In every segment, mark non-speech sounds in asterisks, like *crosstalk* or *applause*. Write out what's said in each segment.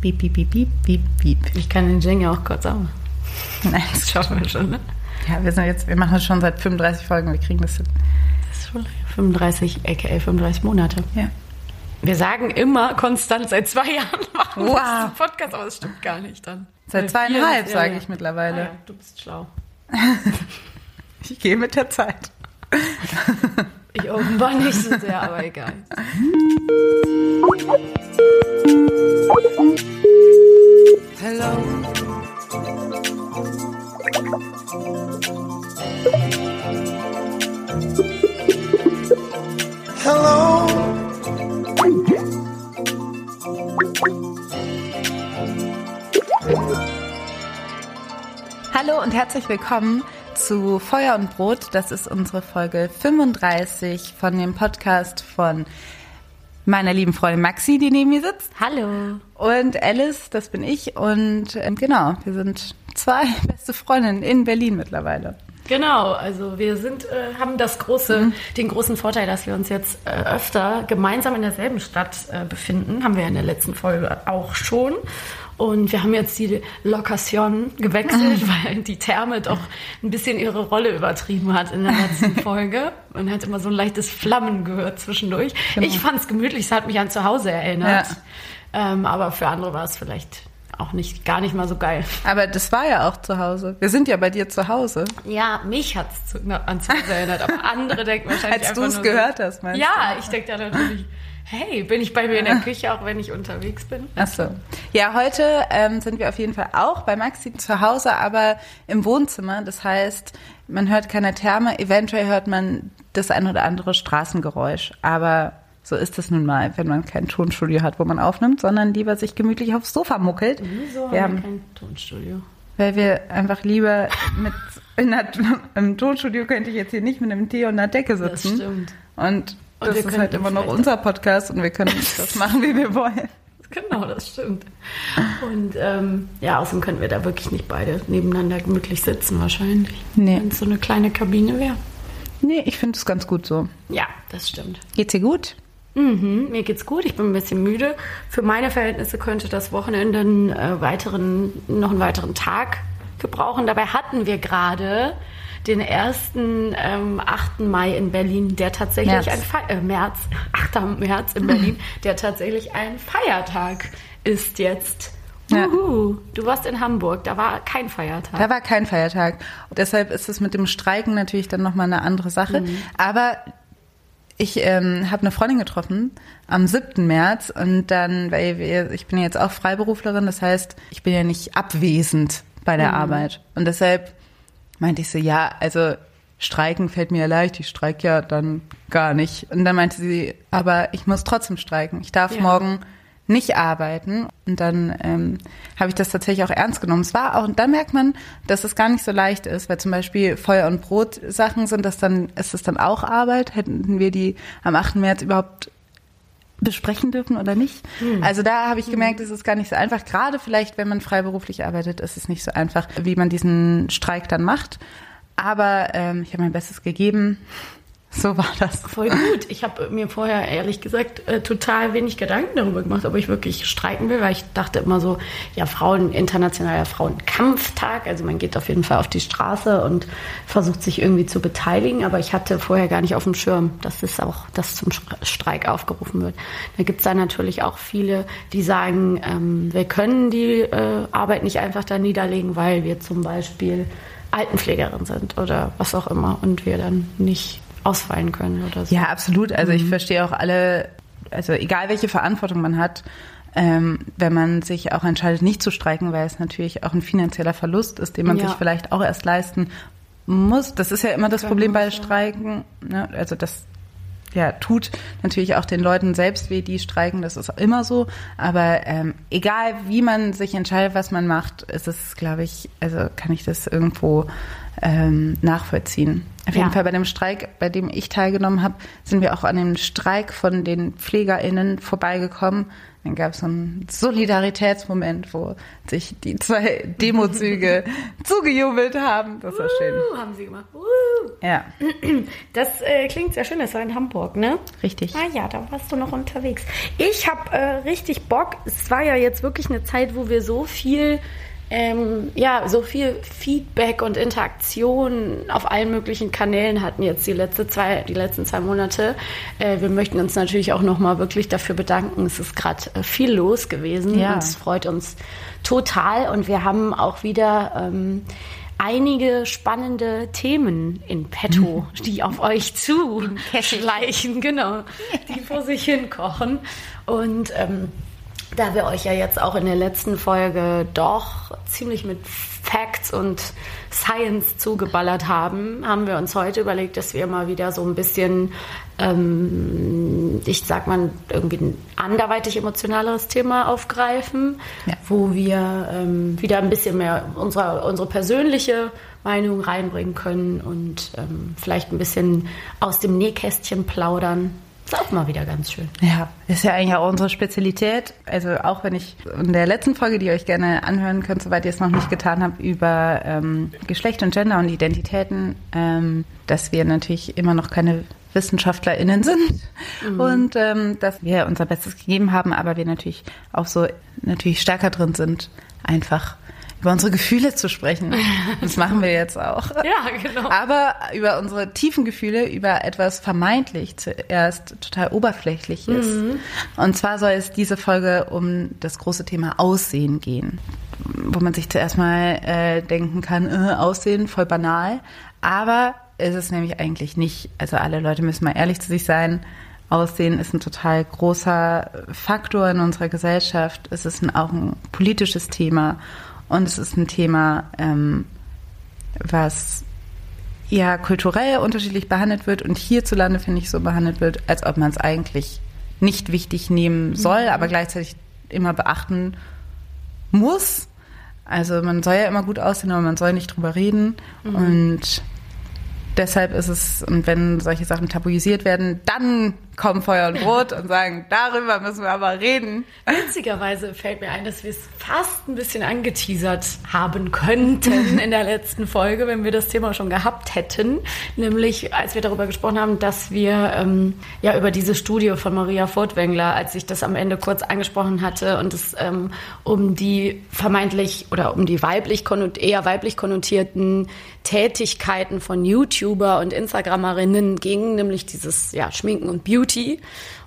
Piep, piep, piep, piep, piep, piep. Ich kann den Jingle auch kurz sagen. *laughs* Nein, das schaffen wir schon, ne? Ja, wir sind jetzt, wir machen das schon seit 35 Folgen, wir kriegen das hin. Das ist schon 35, aka 35 Monate. Ja. Wir sagen immer konstant seit zwei Jahren *laughs* machen wir Wow. diesen Podcast, aber das stimmt gar nicht dann. Seit zweieinhalb, vier- sage ja, ich ja. mittlerweile. Ah, ja, du bist schlau. *laughs* Ich gehe mit der Zeit. Ich offenbar nicht so sehr, aber egal. Hallo und herzlich willkommen zu Feuer und Brot. Das ist unsere Folge 35 von dem Podcast von meiner lieben Freundin Maxi, die neben mir sitzt. Hallo. Und Alice, das bin ich. Und ähm, genau, wir sind zwei *laughs* beste Freundinnen in Berlin mittlerweile. Genau, also wir sind, äh, haben das große, den großen Vorteil, dass wir uns jetzt äh, öfter gemeinsam in derselben Stadt äh, befinden. Haben wir in der letzten Folge auch schon. Und wir haben jetzt die Lokation gewechselt, weil die Therme doch ein bisschen ihre Rolle übertrieben hat in der letzten *laughs* Folge. Man hat immer so ein leichtes Flammen gehört zwischendurch. Ich fand es gemütlich, es hat mich an zu Hause erinnert. Ähm, aber für andere war es vielleicht auch nicht, gar nicht mal so geil. Aber das war ja auch zu Hause. Wir sind ja bei dir zu Hause. Ja, mich hat es an zu Hause erinnert, aber andere denken wahrscheinlich Als du es gehört so, hast, meinst Ja, ich denke da natürlich, hey, bin ich bei mir in der Küche, auch wenn ich unterwegs bin? Ach so. Ja, heute ähm, sind wir auf jeden Fall auch bei Maxi zu Hause, aber im Wohnzimmer. Das heißt, man hört keine Therme, eventuell hört man das ein oder andere Straßengeräusch. Aber so ist es nun mal, wenn man kein Tonstudio hat, wo man aufnimmt, sondern lieber sich gemütlich aufs Sofa muckelt. Wieso Wir haben wir haben, kein Tonstudio? weil wir einfach lieber mit in der, im Tonstudio könnte ich jetzt hier nicht mit einem Tee und einer Decke Das sitzen. stimmt. Und Und das wir ist halt immer noch unser Podcast und wir können *laughs* das machen, wie wir wollen. Genau, das stimmt. Und ähm, ja, außerdem könnten wir da wirklich nicht beide nebeneinander gemütlich sitzen wahrscheinlich. Nee. Wenn es so eine kleine Kabine wäre. Nee, ich finde es ganz gut so. Ja, das stimmt. Geht's dir gut? Mhm, mir geht's gut, ich bin ein bisschen müde. Für meine Verhältnisse könnte das Wochenende einen, äh, weiteren, noch einen weiteren Tag gebrauchen. Dabei hatten wir gerade den ersten ähm, 8. Mai in Berlin, der tatsächlich März. ein Fe äh, März, *laughs* 8. März in Berlin, *laughs* der tatsächlich ein Feiertag ist jetzt. Ja. Uhu. Du warst in Hamburg, da war kein Feiertag. Da war kein Feiertag. Und deshalb ist es mit dem Streiken natürlich dann nochmal eine andere Sache. Aber ich ähm, habe eine Freundin getroffen am 7. März und dann, weil wir, ich bin ja jetzt auch Freiberuflerin, das heißt, ich bin ja nicht abwesend bei der Arbeit. Und deshalb meinte ich so, ja, also streiken fällt mir ja leicht, ich streike ja dann gar nicht. Und dann meinte sie, aber ich muss trotzdem streiken. Ich darf Ja. morgen nicht arbeiten. Und dann ähm, habe ich das tatsächlich auch ernst genommen. Es war auch, und da merkt man, dass es gar nicht so leicht ist, weil zum Beispiel Feuer- und Brot-Sachen sind das dann, ist es dann auch Arbeit? Hätten wir die am 8. März überhaupt besprechen dürfen oder nicht? Also da habe ich gemerkt, es ist gar nicht so einfach. Gerade vielleicht, wenn man freiberuflich arbeitet, ist es nicht so einfach, wie man diesen Streik dann macht. Aber ähm, ich habe mein Bestes gegeben. So war das. Voll gut. Ich habe mir vorher ehrlich gesagt äh, total wenig Gedanken darüber gemacht, ob ich wirklich streiken will, weil ich dachte immer so, ja, Frauen, internationaler Frauenkampftag, also man geht auf jeden Fall auf die Straße und versucht sich irgendwie zu beteiligen, aber ich hatte vorher gar nicht auf dem Schirm, dass es auch, dass zum Streik aufgerufen wird. Da gibt es dann natürlich auch viele, die sagen, ähm, wir können die äh, Arbeit nicht einfach da niederlegen, weil wir zum Beispiel Altenpflegerin sind oder was auch immer und wir dann nicht ausfallen können oder so. Ja, absolut. Also ich verstehe auch alle, also egal welche Verantwortung man hat, ähm, wenn man sich auch entscheidet, nicht zu streiken, weil es natürlich auch ein finanzieller Verlust ist, den man Ja. sich vielleicht auch erst leisten muss. Das ist ja immer das Problem bei. Streiken. Ne? Also das ja, tut natürlich auch den Leuten selbst weh, die streiken, das ist immer so. Aber ähm, egal, wie man sich entscheidet, was man macht, ist es, glaube ich, also kann ich das irgendwo ähm, nachvollziehen. Auf jeden Ja. Fall bei dem Streik, bei dem ich teilgenommen habe, sind wir auch an dem Streik von den PflegerInnen vorbeigekommen. Dann gab es so einen Solidaritätsmoment, wo sich die zwei Demozüge *laughs* zugejubelt haben. Das war schön. Uh, haben sie gemacht. Uh. Ja, Das äh, klingt sehr schön, das war in Hamburg, ne? richtig. Ah ja, da warst du noch unterwegs. Ich habe äh, richtig Bock. Es war ja jetzt wirklich eine Zeit, wo wir so viel, ähm, ja, so viel Feedback und Interaktion auf allen möglichen Kanälen hatten jetzt die letzte zwei, die letzten zwei Monate. Äh, wir möchten uns natürlich auch nochmal wirklich dafür bedanken. Es ist gerade äh, viel los gewesen Ja. und es freut uns total. Und wir haben auch wieder ähm, einige spannende Themen in petto, *laughs* die auf euch zu schleichen, genau, *laughs* die vor sich hin kochen. Und ähm, da wir euch ja jetzt auch in der letzten Folge doch ziemlich mit Facts und Science zugeballert haben, haben wir uns heute überlegt, dass wir mal wieder so ein bisschen, ähm, ich sag mal, irgendwie ein anderweitig emotionaleres Thema aufgreifen, Ja. wo wir ähm, wieder ein bisschen mehr unsere, unsere persönliche Meinung reinbringen können und ähm, vielleicht ein bisschen aus dem Nähkästchen plaudern. Ist auch mal wieder ganz schön. Ja, ist ja eigentlich auch unsere Spezialität. Also auch wenn ich in der letzten Folge, die ihr euch gerne anhören könnt, soweit ihr es noch nicht getan habt, über ähm, Geschlecht und Gender und Identitäten, ähm, dass wir natürlich immer noch keine WissenschaftlerInnen sind und ähm, dass wir unser Bestes gegeben haben, aber wir natürlich auch so natürlich stärker drin sind, einfach über unsere Gefühle zu sprechen. Das machen wir jetzt auch. *laughs* Ja, genau. Aber über unsere tiefen Gefühle, über etwas vermeintlich zuerst total oberflächliches. Und zwar soll es diese Folge um das große Thema Aussehen gehen. Wo man sich zuerst mal äh, denken kann, äh, Aussehen, voll banal. Aber ist es nämlich eigentlich nicht. Also alle Leute müssen mal ehrlich zu sich sein. Aussehen ist ein total großer Faktor in unserer Gesellschaft. Es ist ein, auch ein politisches Thema. Und es ist ein Thema, ähm, was ja kulturell unterschiedlich behandelt wird und hierzulande, finde ich, so behandelt wird, als ob man es eigentlich nicht wichtig nehmen soll, aber gleichzeitig immer beachten muss. Also man soll ja immer gut aussehen, aber man soll nicht drüber reden. Und deshalb ist es, und wenn solche Sachen tabuisiert werden, dann kommen Feuer und Brot und sagen, darüber müssen wir aber reden. Witzigerweise fällt mir ein, dass wir es fast ein bisschen angeteasert haben könnten *laughs* in der letzten Folge, wenn wir das Thema schon gehabt hätten. Nämlich, als wir darüber gesprochen haben, dass wir ähm, ja über diese Studie von Maria Furtwängler, als ich das am Ende kurz angesprochen hatte und es ähm, um die vermeintlich oder um die weiblich eher weiblich konnotierten Tätigkeiten von YouTuber und Instagrammerinnen ging, nämlich dieses ja, Schminken und Beauty.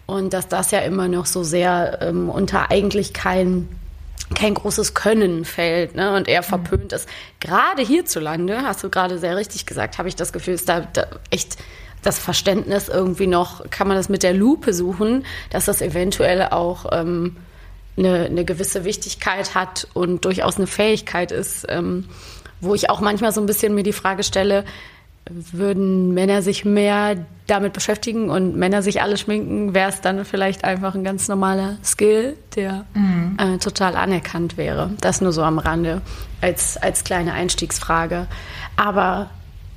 Und dass das ja immer noch so sehr ähm, unter eigentlich kein, kein großes Können fällt ne? und eher verpönt ist. Gerade hierzulande, hast du gerade sehr richtig gesagt, habe ich das Gefühl, ist da, da echt das Verständnis irgendwie noch, kann man das mit der Lupe suchen, dass das eventuell auch ähm, eine, eine gewisse Wichtigkeit hat und durchaus eine Fähigkeit ist, ähm, wo ich auch manchmal so ein bisschen mir die Frage stelle, würden Männer sich mehr damit beschäftigen und Männer sich alle schminken, wäre es dann vielleicht einfach ein ganz normaler Skill, der äh, total anerkannt wäre. Das nur so am Rande als, als kleine Einstiegsfrage. Aber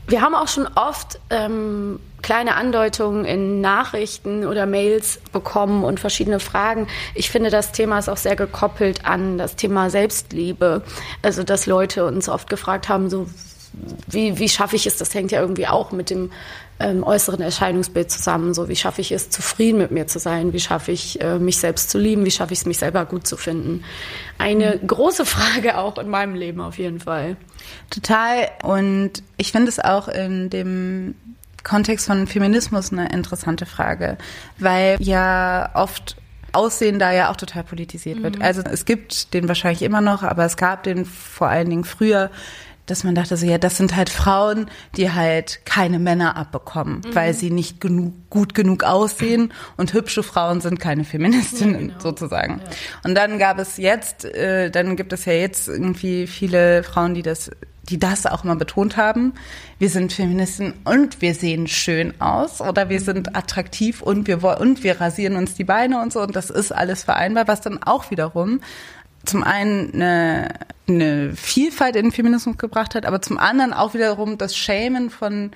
wir haben auch schon oft ähm, kleine Andeutungen in Nachrichten oder Mails bekommen und verschiedene Fragen. Ich finde, das Thema ist auch sehr gekoppelt an das Thema Selbstliebe. Also, dass Leute uns oft gefragt haben, so, wie, wie schaffe ich es, das hängt ja irgendwie auch mit dem ähm, äußeren Erscheinungsbild zusammen, so wie schaffe ich es, zufrieden mit mir zu sein, wie schaffe ich, äh, mich selbst zu lieben, wie schaffe ich es, mich selber gut zu finden. Eine große Frage auch in meinem Leben auf jeden Fall. Total. Und ich finde es auch in dem Kontext von Feminismus eine interessante Frage, weil ja oft Aussehen da ja auch total politisiert wird. Also es gibt den wahrscheinlich immer noch, aber es gab den vor allen Dingen früher, dass man dachte so, ja, das sind halt Frauen, die halt keine Männer abbekommen, weil sie nicht genug, gut genug aussehen und hübsche Frauen sind keine Feministinnen sozusagen. Und dann gab es jetzt, äh, dann gibt es ja jetzt irgendwie viele Frauen, die das die das auch mal betont haben. Wir sind Feministen und wir sehen schön aus oder wir sind attraktiv und wir wollen und wir rasieren uns die Beine und so und das ist alles vereinbar, was dann auch wiederum zum einen eine, eine Vielfalt in den Feminismus gebracht hat, aber zum anderen auch wiederum das Schämen von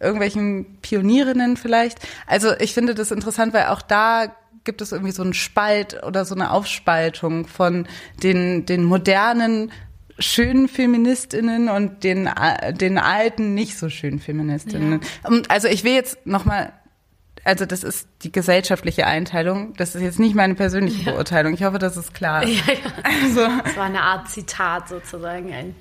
irgendwelchen Pionierinnen vielleicht. Also ich finde das interessant, weil auch da gibt es irgendwie so einen Spalt oder so eine Aufspaltung von den, den modernen schönen Feministinnen und den, den alten, nicht so schönen Feministinnen. Ja. Und also ich will jetzt nochmal, also das ist die gesellschaftliche Einteilung, das ist jetzt nicht meine persönliche ja. Beurteilung. Ich hoffe, das ist klar. Ja, ja. Also. Das war eine Art Zitat sozusagen, ein,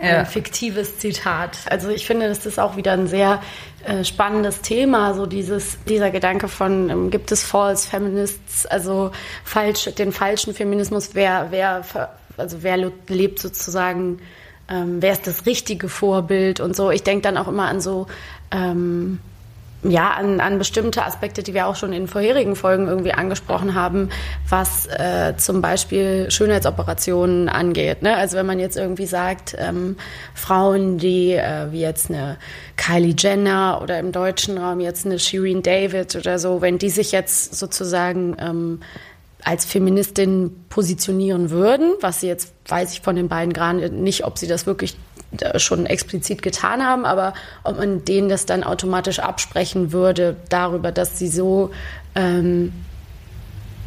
ein ja. fiktives Zitat. Also ich finde, das ist auch wieder ein sehr äh, spannendes Thema, so dieses, dieser Gedanke von, ähm, gibt es False Feminists, also falsch, den falschen Feminismus, wer, wer also wer lebt sozusagen, ähm, wer ist das richtige Vorbild und so. Ich denke dann auch immer an so, ähm, ja, an, an bestimmte Aspekte, die wir auch schon in vorherigen Folgen irgendwie angesprochen haben, was äh, zum Beispiel Schönheitsoperationen angeht. Ne? Also wenn man jetzt irgendwie sagt, ähm, Frauen, die äh, wie jetzt eine Kylie Jenner oder im deutschen Raum jetzt eine Shireen David oder so, wenn die sich jetzt sozusagen ähm, als Feministin positionieren würden, was sie jetzt, weiß ich von den beiden gerade nicht, ob sie das wirklich schon explizit getan haben, aber ob man denen das dann automatisch absprechen würde darüber, dass sie so ähm,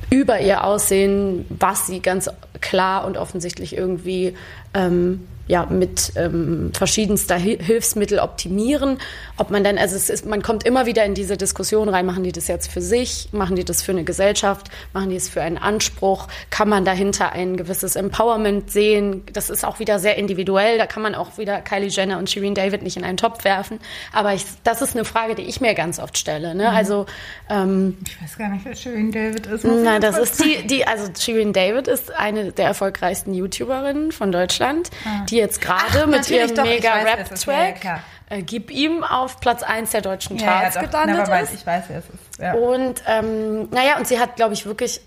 über ihr Aussehen, was sie ganz klar und offensichtlich irgendwie ähm, ja, mit ähm, verschiedenster Hilfsmittel optimieren. Ob man dann, also es ist, man kommt immer wieder in diese Diskussion rein, machen die das jetzt für sich, machen die das für eine Gesellschaft, machen die es für einen Anspruch, kann man dahinter ein gewisses Empowerment sehen. Das ist auch wieder sehr individuell, da kann man auch wieder Kylie Jenner und Shireen David nicht in einen Topf werfen. Aber ich, das ist eine Frage, die ich mir ganz oft stelle. Ne? Mhm. Also ähm, Ich weiß gar nicht, wer Shireen David ist. Nein, das ist die, die, also Shireen David ist eine der erfolgreichsten YouTuberinnen von Deutschland. Ah die jetzt gerade mit ihrem mega Rap-Track ja, äh, Gib ihm auf Platz 1 der deutschen Charts ja, ja, gelandet ist. Ich weiß, wer es ist. Ja. Und ähm, naja, und sie hat, glaube ich, wirklich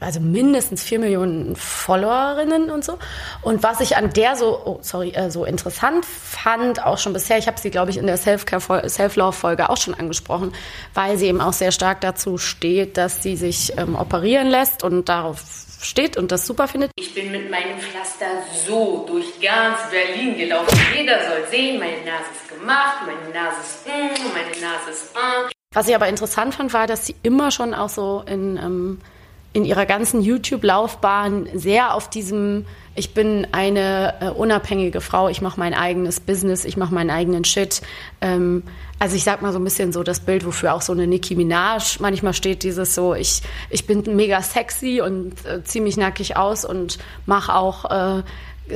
also mindestens vier Millionen Followerinnen und so. Und was ich an der so, oh, sorry, äh, so interessant fand, auch schon bisher, ich habe sie, glaube ich, in der Self-Love-Folge auch schon angesprochen, weil sie eben auch sehr stark dazu steht, dass sie sich ähm, operieren lässt und darauf steht und das super findet. Ich bin mit meinem Pflaster so durch ganz Berlin gelaufen. Jeder soll sehen, meine Nase ist gemacht, meine Nase ist mm, meine Nase ist ah. Was ich aber interessant fand, war, dass sie immer schon auch so in, ähm, in ihrer ganzen YouTube-Laufbahn sehr auf diesem ich bin eine äh, unabhängige Frau, ich mache mein eigenes Business, ich mache meinen eigenen Shit. Ähm, also ich sag mal so ein bisschen so das Bild, wofür auch so eine Nicki Minaj manchmal steht, dieses so, ich, ich bin mega sexy und äh, ziehe mich nackig aus und mache auch äh,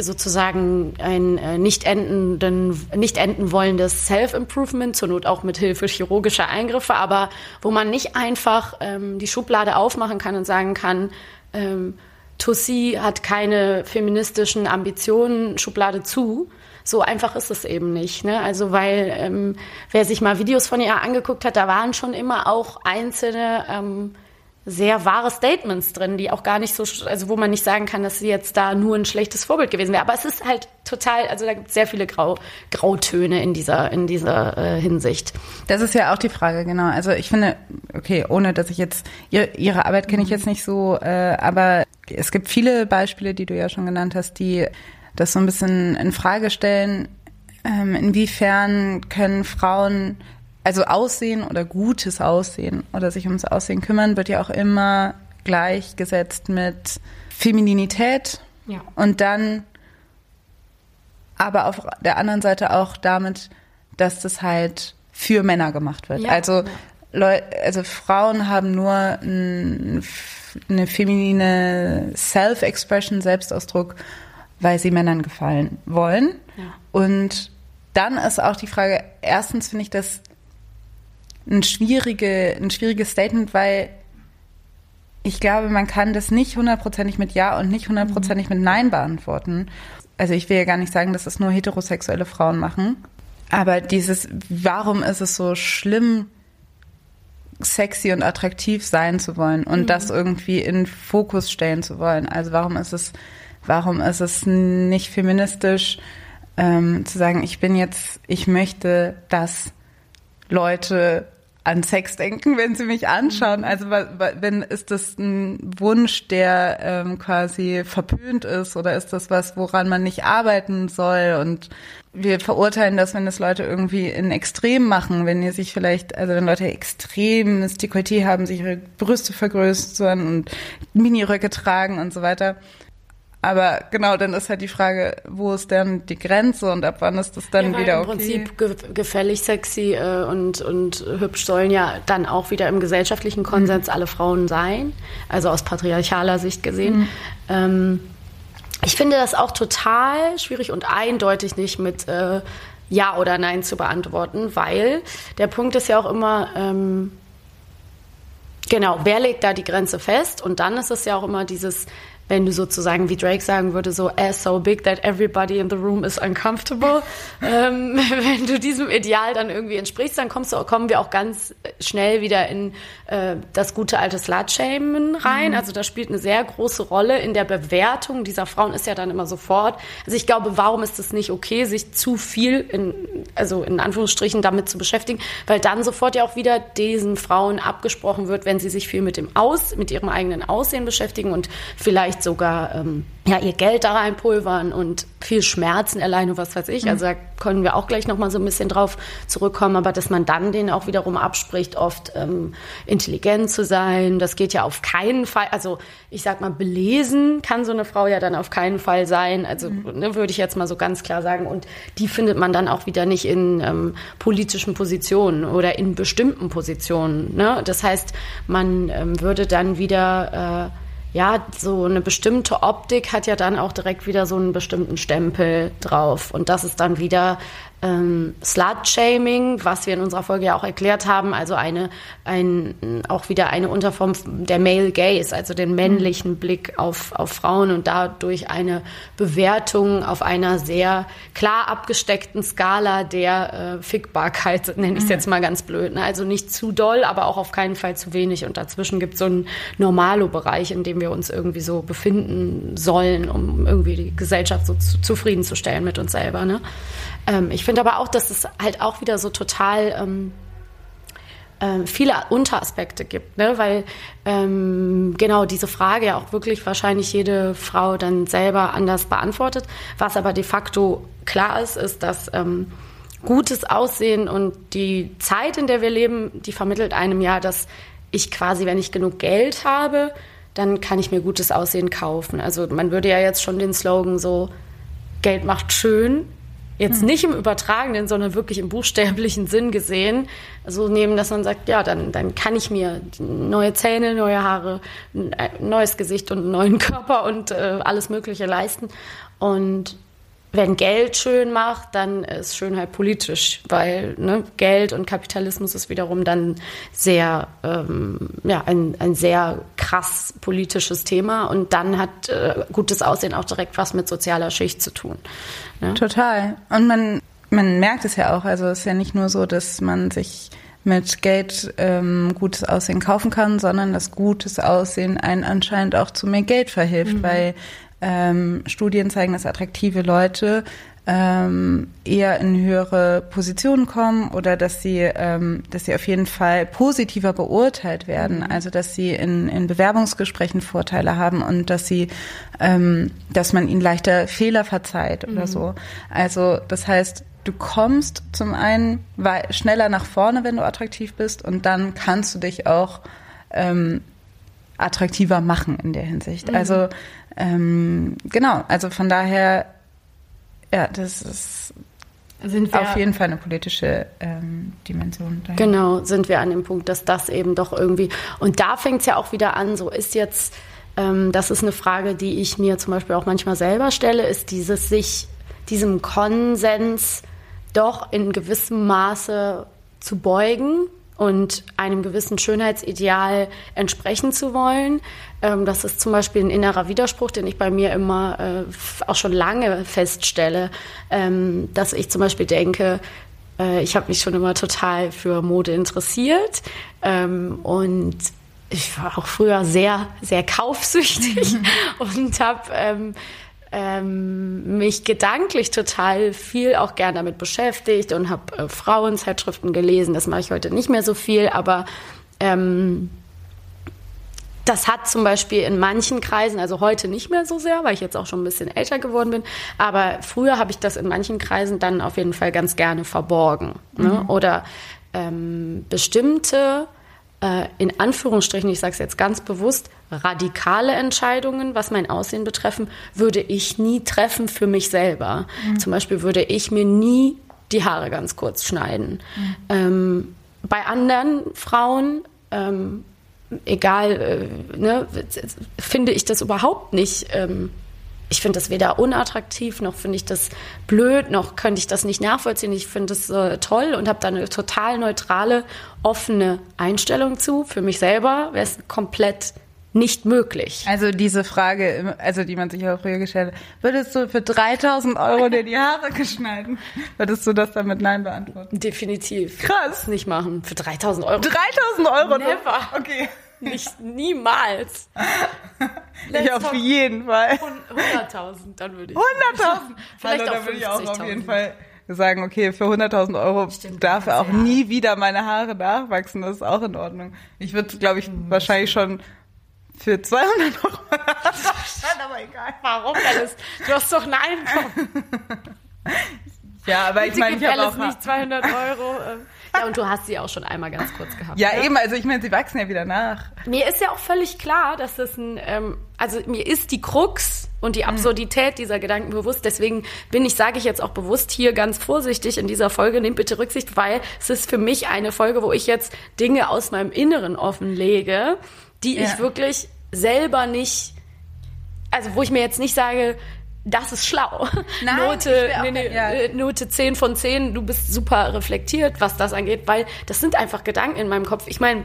sozusagen ein äh, nicht endenden, nicht enden wollendes Self-Improvement, zur Not auch mit Hilfe chirurgischer Eingriffe, aber wo man nicht einfach ähm, die Schublade aufmachen kann und sagen kann, ähm, Tussi hat keine feministischen Ambitionen, Schublade zu. So einfach ist es eben nicht. Ne? Also weil ähm, wer sich mal Videos von ihr angeguckt hat, da waren schon immer auch einzelne ähm, sehr wahre Statements drin, die auch gar nicht so, also wo man nicht sagen kann, dass sie jetzt da nur ein schlechtes Vorbild gewesen wäre. Aber es ist halt total, also da gibt es sehr viele Grau, Grautöne in dieser, in dieser äh, Hinsicht. Das ist ja auch die Frage, genau. Also ich finde, okay, ohne dass ich jetzt, ihr, ihre Arbeit kenne ich jetzt nicht so, äh, aber es gibt viele Beispiele, die du ja schon genannt hast, die das so ein bisschen in Frage stellen, ähm, inwiefern können Frauen also Aussehen oder gutes Aussehen oder sich ums Aussehen kümmern, wird ja auch immer gleichgesetzt mit Femininität ja. und dann aber auf der anderen Seite auch damit, dass das halt für Männer gemacht wird. Ja, also, Leu also Frauen haben nur ein, eine feminine Self-Expression, Selbstausdruck, weil sie Männern gefallen wollen. Ja. Und dann ist auch die Frage, erstens finde ich das ein, schwierige, ein schwieriges Statement, weil ich glaube, man kann das nicht hundertprozentig mit Ja und nicht hundertprozentig mit Nein beantworten. Also ich will ja gar nicht sagen, dass es nur heterosexuelle Frauen machen. Aber dieses, warum ist es so schlimm, sexy und attraktiv sein zu wollen und mhm. das irgendwie in Fokus stellen zu wollen? Also warum ist es, warum ist es nicht feministisch, ähm, zu sagen, ich bin jetzt, ich möchte, dass Leute an Sex denken, wenn sie mich anschauen. Mhm. Also wenn ist das ein Wunsch, der ähm, quasi verpönt ist oder ist das was, woran man nicht arbeiten soll? Und wir verurteilen das, wenn das Leute irgendwie in Extrem machen, wenn die sich vielleicht, also wenn Leute extremes Dekolleté haben, sich ihre Brüste vergrößern und Miniröcke tragen und so weiter. Aber genau, dann ist halt die Frage, wo ist denn die Grenze und ab wann ist das dann ja, wieder im okay? Im Prinzip ge gefällig, sexy äh, und, und hübsch sollen ja dann auch wieder im gesellschaftlichen Konsens mhm. alle Frauen sein, also aus patriarchaler Sicht gesehen. Mhm. Ähm, ich finde das auch total schwierig und eindeutig nicht mit äh, Ja oder Nein zu beantworten, weil der Punkt ist ja auch immer, ähm, genau, wer legt da die Grenze fest? Und dann ist es ja auch immer dieses, wenn du sozusagen, wie Drake sagen würde, so as so big that everybody in the room is uncomfortable. *laughs* ähm, *laughs* wenn du diesem Ideal dann irgendwie entsprichst, dann kommst du, kommen wir auch ganz schnell wieder in äh, das gute alte Slut-Shamen rein. Mhm. Also das spielt eine sehr große Rolle in der Bewertung dieser Frauen ist ja dann immer sofort. Also ich glaube, warum ist es nicht okay, sich zu viel in, also in Anführungsstrichen damit zu beschäftigen, weil dann sofort ja auch wieder diesen Frauen abgesprochen wird, wenn sie sich viel mit dem Aus, mit ihrem eigenen Aussehen beschäftigen und vielleicht sogar ähm, ja, ihr Geld da reinpulvern und viel Schmerzen erleiden und was weiß ich. Mhm. Also da können wir auch gleich nochmal so ein bisschen drauf zurückkommen, aber dass man dann denen auch wiederum abspricht, oft ähm, intelligent zu sein, das geht ja auf keinen Fall, also ich sag mal, belesen kann so eine Frau ja dann auf keinen Fall sein, also mhm. ne, würde ich jetzt mal so ganz klar sagen und die findet man dann auch wieder nicht in ähm, politischen Positionen oder in bestimmten Positionen. Ne? Das heißt, man ähm, würde dann wieder äh, ja, so eine bestimmte Optik hat ja dann auch direkt wieder so einen bestimmten Stempel drauf. Und das ist dann wieder ähm, Slut-Shaming, was wir in unserer Folge ja auch erklärt haben, also eine, ein, auch wieder eine Unterform der Male Gaze, also den männlichen Blick auf, auf Frauen und dadurch eine Bewertung auf einer sehr klar abgesteckten Skala der äh, Fickbarkeit, nenne ich es mhm. jetzt mal ganz blöd. Ne? Also nicht zu doll, aber auch auf keinen Fall zu wenig. Und dazwischen gibt es so einen Normalo-Bereich, in dem wir uns irgendwie so befinden sollen, um irgendwie die Gesellschaft so zu, zufriedenzustellen mit uns selber. Ne? Ähm, ich finde aber auch, dass es halt auch wieder so total ähm, äh, viele Unteraspekte gibt, ne? weil ähm, genau diese Frage ja auch wirklich wahrscheinlich jede Frau dann selber anders beantwortet. Was aber de facto klar ist, ist, dass ähm, gutes Aussehen und die Zeit, in der wir leben, die vermittelt einem ja, dass ich quasi, wenn ich genug Geld habe, dann kann ich mir gutes Aussehen kaufen. Also man würde ja jetzt schon den Slogan so, Geld macht schön Jetzt hm. nicht im übertragenen, sondern wirklich im buchstäblichen Sinn gesehen, so nehmen, dass man sagt, ja, dann, dann kann ich mir neue Zähne, neue Haare, ein neues Gesicht und einen neuen *laughs* Körper und äh, alles Mögliche leisten. Und wenn Geld schön macht, dann ist Schönheit politisch, weil ne, Geld und Kapitalismus ist wiederum dann sehr, ähm, ja, ein, ein sehr krass politisches Thema und dann hat äh, gutes Aussehen auch direkt was mit sozialer Schicht zu tun. Ne? Total. Und man, man merkt es ja auch, also es ist ja nicht nur so, dass man sich mit Geld ähm, gutes Aussehen kaufen kann, sondern dass gutes Aussehen einen anscheinend auch zu mehr Geld verhilft, mhm. weil ähm, Studien zeigen, dass attraktive Leute ähm, eher in höhere Positionen kommen oder dass sie, ähm, dass sie auf jeden Fall positiver beurteilt werden. Mhm. Also dass sie in, in Bewerbungsgesprächen Vorteile haben und dass sie, ähm, dass man ihnen leichter Fehler verzeiht mhm. oder so. Also das heißt, du kommst zum einen schneller nach vorne, wenn du attraktiv bist, und dann kannst du dich auch ähm, attraktiver machen in der Hinsicht. Mhm. Also ähm, genau, also von daher, ja, das ist auf jeden Fall eine politische ähm, Dimension. Dahin. Genau, sind wir an dem Punkt, dass das eben doch irgendwie, und da fängt es ja auch wieder an, so ist jetzt, ähm, das ist eine Frage, die ich mir zum Beispiel auch manchmal selber stelle, ist dieses sich, diesem Konsens doch in gewissem Maße zu beugen und einem gewissen Schönheitsideal entsprechen zu wollen. Ähm, das ist zum Beispiel ein innerer Widerspruch, den ich bei mir immer äh, auch schon lange feststelle, ähm, dass ich zum Beispiel denke, äh, ich habe mich schon immer total für Mode interessiert ähm, und ich war auch früher sehr, sehr kaufsüchtig *laughs* und habe ähm, ähm, mich gedanklich total viel auch gern damit beschäftigt und habe äh, Frauenzeitschriften gelesen. Das mache ich heute nicht mehr so viel, aber ähm, das hat zum Beispiel in manchen Kreisen, also heute nicht mehr so sehr, weil ich jetzt auch schon ein bisschen älter geworden bin, aber früher habe ich das in manchen Kreisen dann auf jeden Fall ganz gerne verborgen. Ne? Mhm. Oder ähm, bestimmte, äh, in Anführungsstrichen, ich sage es jetzt ganz bewusst, radikale Entscheidungen, was mein Aussehen betreffen, würde ich nie treffen für mich selber. Mhm. Zum Beispiel würde ich mir nie die Haare ganz kurz schneiden. Mhm. Ähm, bei anderen Frauen, ähm, egal, äh, ne, finde ich das überhaupt nicht. Ähm, ich finde das weder unattraktiv, noch finde ich das blöd, noch könnte ich das nicht nachvollziehen. Ich finde das äh, toll und habe da eine total neutrale, offene Einstellung zu. Für mich selber wäre es komplett nicht möglich. Also diese Frage, also die man sich auch früher gestellt hat, würdest du für 3000 Euro dir die Haare geschneiden? Würdest du das dann mit Nein beantworten? Definitiv. Krass. Nicht machen. Für 3000 Euro. 3000 Euro? Never. Okay. Nicht, niemals. *laughs* ich auf jeden Fall. 100.000, dann würde ich. 100.000? *laughs* Vielleicht Hallo, auch würde ich auch auf 50.000. jeden Fall sagen, okay, für 100.000 Euro Stimmt, darf ja. auch nie wieder meine Haare nachwachsen. Das ist auch in Ordnung. Ich würde, glaube ich, wahrscheinlich schon für 200 Euro *laughs* aber egal. Warum alles? Du hast doch Nein bekommen. Ja, aber ich meine, ich habe auch... nicht 200 Euro. ähm. Ja, und du hast sie auch schon einmal ganz kurz gehabt. Ja, ne? eben, also ich meine, sie wachsen ja wieder nach. Mir ist ja auch völlig klar, dass das ein, ähm, also mir ist die Krux und die Absurdität dieser Gedanken bewusst. Deswegen bin ich, sage ich jetzt auch bewusst hier ganz vorsichtig in dieser Folge, nehmt bitte Rücksicht, weil es ist für mich eine Folge, wo ich jetzt Dinge aus meinem Inneren offenlege, die Ja. ich wirklich selber nicht, also wo ich mir jetzt nicht sage, das ist schlau. *laughs* Nein, Note, nee, nee, ja. äh, Note 10 von 10, du bist super reflektiert, was das angeht, weil das sind einfach Gedanken in meinem Kopf. Ich meine,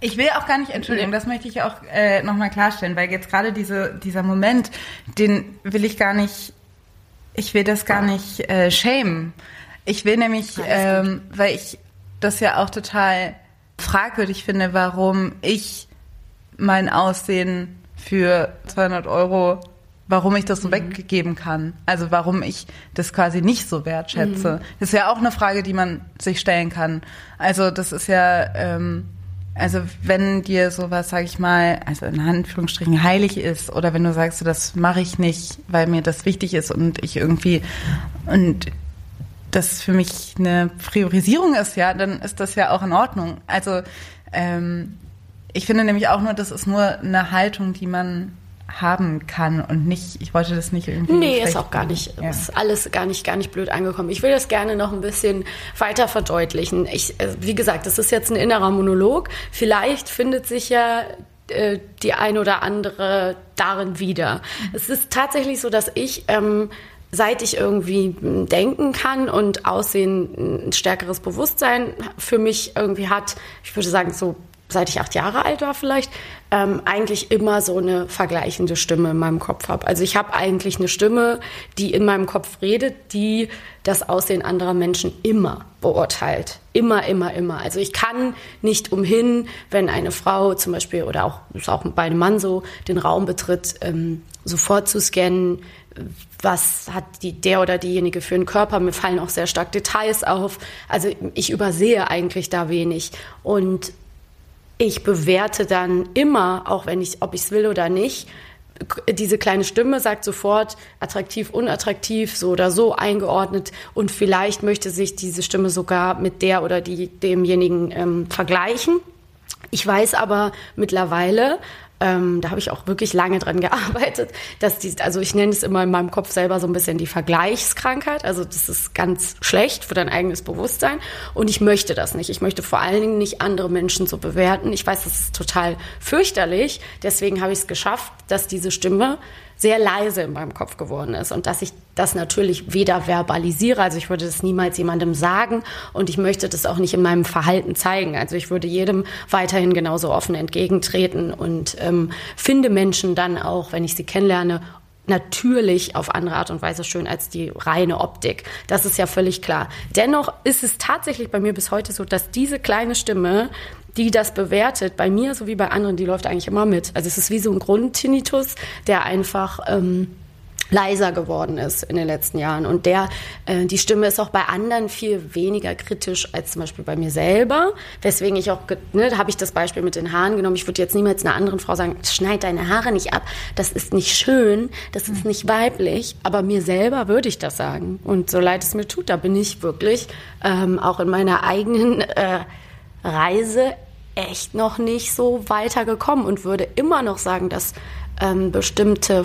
Ich will auch gar nicht, Entschuldigung, das möchte ich auch äh, nochmal klarstellen, weil jetzt gerade diese, dieser Moment, den will ich gar nicht, ich will das gar nicht äh, shamen. Ich will nämlich, ähm, weil ich das ja auch total fragwürdig finde, warum ich mein Aussehen für 200 Euro, warum ich das so weggeben kann. Also warum ich das quasi nicht so wertschätze. Das ist ja auch eine Frage, die man sich stellen kann. Also das ist ja, ähm, also wenn dir sowas, sag ich mal, also in Anführungsstrichen heilig ist, oder wenn du sagst, so, das mache ich nicht, weil mir das wichtig ist und ich irgendwie und das für mich eine Priorisierung ist, ja, dann ist das ja auch in Ordnung. Also ähm, ich finde nämlich auch nur, das ist nur eine Haltung, die man haben kann und nicht, ich wollte das nicht irgendwie. Nee, ist auch gar nicht, machen. ist alles gar nicht, gar nicht blöd angekommen. Ich will das gerne noch ein bisschen weiter verdeutlichen. Ich, äh, wie gesagt, das ist jetzt ein innerer Monolog. Vielleicht findet sich ja äh, die ein oder andere darin wieder. Es ist tatsächlich so, dass ich, ähm, seit ich irgendwie denken kann und Aussehen ein stärkeres Bewusstsein für mich irgendwie hat, ich würde sagen so seit ich acht Jahre alt war vielleicht, ähm, eigentlich immer so eine vergleichende Stimme in meinem Kopf habe. Also ich habe eigentlich eine Stimme, die in meinem Kopf redet, die das Aussehen anderer Menschen immer beurteilt. Immer, immer, immer. Also ich kann nicht umhin, wenn eine Frau zum Beispiel oder auch, ist auch bei einem Mann so, den Raum betritt, ähm, sofort zu scannen, was hat die, der oder diejenige für einen Körper. Mir fallen auch sehr stark Details auf. Also ich übersehe eigentlich da wenig. Und ich bewerte dann immer, auch wenn ich, ob ich es will oder nicht, diese kleine Stimme sagt sofort attraktiv, unattraktiv, so oder so eingeordnet und vielleicht möchte sich diese Stimme sogar mit der oder die, demjenigen ähm, vergleichen. Ich weiß aber mittlerweile, ähm, da habe ich auch wirklich lange dran gearbeitet, dass die, also ich nenne es immer in meinem Kopf selber so ein bisschen die Vergleichskrankheit. Also das ist ganz schlecht für dein eigenes Bewusstsein. Und ich möchte das nicht. Ich möchte vor allen Dingen nicht andere Menschen so bewerten. Ich weiß, das ist total fürchterlich. Deswegen habe ich es geschafft, dass diese Stimme sehr leise in meinem Kopf geworden ist und dass ich das natürlich weder verbalisiere, also ich würde das niemals jemandem sagen und ich möchte das auch nicht in meinem Verhalten zeigen. Also ich würde jedem weiterhin genauso offen entgegentreten und ähm, finde Menschen dann auch, wenn ich sie kennenlerne, natürlich auf andere Art und Weise schön als die reine Optik. Das ist ja völlig klar. Dennoch ist es tatsächlich bei mir bis heute so, dass diese kleine Stimme, die das bewertet, bei mir sowie bei anderen, die läuft eigentlich immer mit. Also es ist wie so ein Grundtinnitus, der einfach ähm, leiser geworden ist in den letzten Jahren. Und der, äh, die Stimme ist auch bei anderen viel weniger kritisch als zum Beispiel bei mir selber. Weswegen ich auch, ne, da habe ich das Beispiel mit den Haaren genommen. Ich würde jetzt niemals einer anderen Frau sagen, schneid deine Haare nicht ab. Das ist nicht schön, das ist nicht weiblich. Aber mir selber würde ich das sagen. Und so leid es mir tut, da bin ich wirklich ähm, auch in meiner eigenen äh, Reise echt noch nicht so weitergekommen und würde immer noch sagen, dass ähm, bestimmte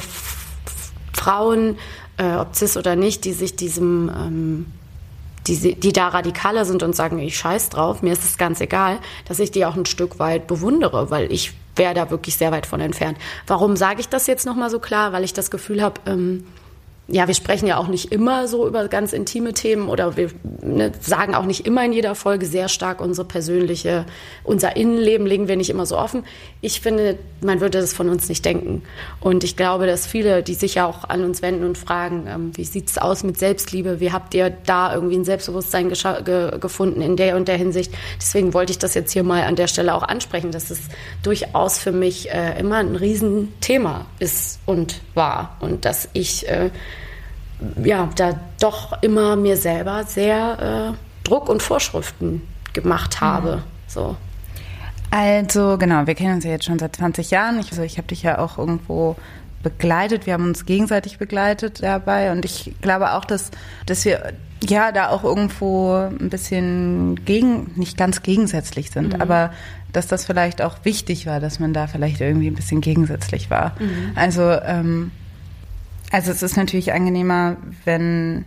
Frauen, äh, ob cis oder nicht, die sich diesem ähm, die, die da radikaler sind und sagen, ich scheiß drauf, mir ist es ganz egal, dass ich die auch ein Stück weit bewundere, weil ich wäre da wirklich sehr weit von entfernt. Warum sage ich das jetzt nochmal so klar? Weil ich das Gefühl habe, ähm, ja, wir sprechen ja auch nicht immer so über ganz intime Themen oder wir ne, sagen auch nicht immer in jeder Folge sehr stark unsere persönliche, unser Innenleben legen wir nicht immer so offen. Ich finde, man würde das von uns nicht denken. Und ich glaube, dass viele, die sich ja auch an uns wenden und fragen, ähm, wie sieht's aus mit Selbstliebe? Wie habt ihr da irgendwie ein Selbstbewusstsein ge gefunden in der und der Hinsicht? Deswegen wollte ich das jetzt hier mal an der Stelle auch ansprechen, dass es durchaus für mich äh, immer ein Riesenthema ist und war und dass ich äh, ja, da doch immer mir selber sehr äh, Druck und Vorschriften gemacht habe. Mhm. So. Also genau, wir kennen uns ja jetzt schon seit 20 Jahren. Ich, also ich habe dich ja auch irgendwo begleitet. Wir haben uns gegenseitig begleitet dabei. Und ich glaube auch, dass, dass wir ja da auch irgendwo ein bisschen gegen, nicht ganz gegensätzlich sind, mhm. aber dass das vielleicht auch wichtig war, dass man da vielleicht irgendwie ein bisschen gegensätzlich war. Mhm. Also ähm, also es ist natürlich angenehmer, wenn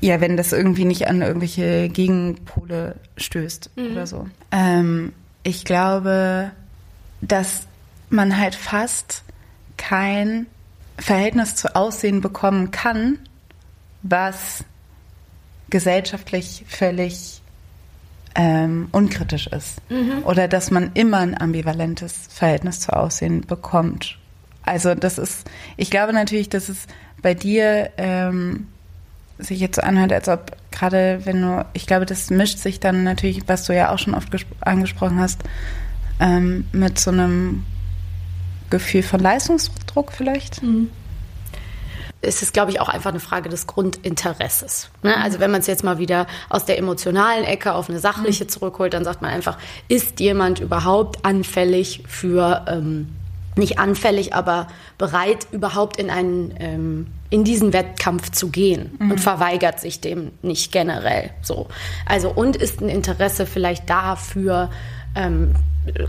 ja, wenn das irgendwie nicht an irgendwelche Gegenpole stößt mhm. oder so. Ähm, ich glaube, dass man halt fast kein Verhältnis zu Aussehen bekommen kann, was gesellschaftlich völlig ähm, unkritisch ist. Mhm. Oder dass man immer ein ambivalentes Verhältnis zu Aussehen bekommt also das ist, ich glaube natürlich, dass es bei dir ähm, sich jetzt so anhört, als ob gerade wenn du, ich glaube, das mischt sich dann natürlich, was du ja auch schon oft angesprochen hast, ähm, mit so einem Gefühl von Leistungsdruck vielleicht. Mhm ist es, glaube ich, auch einfach eine Frage des Grundinteresses. Ne? Also wenn man es jetzt mal wieder aus der emotionalen Ecke auf eine sachliche mhm. zurückholt, dann sagt man einfach, ist jemand überhaupt anfällig für ähm, nicht anfällig, aber bereit, überhaupt in einen ähm, in diesen Wettkampf zu gehen mhm. und verweigert sich dem nicht generell so. Also und ist ein Interesse vielleicht dafür, ähm,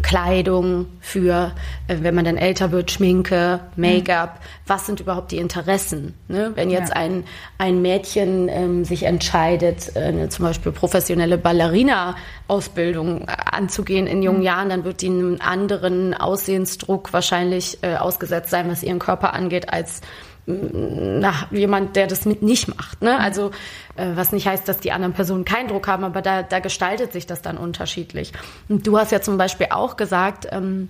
Kleidung, für, äh, wenn man dann älter wird, Schminke, Make-up. Mhm. Was sind überhaupt die Interessen? Ne? Wenn jetzt ja. ein, ein Mädchen ähm, sich entscheidet, äh, zum Beispiel professionelle Ballerina-Ausbildung anzugehen in jungen mhm. Jahren, dann wird die einem anderen Aussehensdruck wahrscheinlich äh, ausgesetzt sein, was ihren Körper angeht, als nach jemand, der das mit nicht macht. Ne? Also äh, was nicht heißt, dass die anderen Personen keinen Druck haben, aber da, da gestaltet sich das dann unterschiedlich. Und du hast ja zum Beispiel auch gesagt, ähm,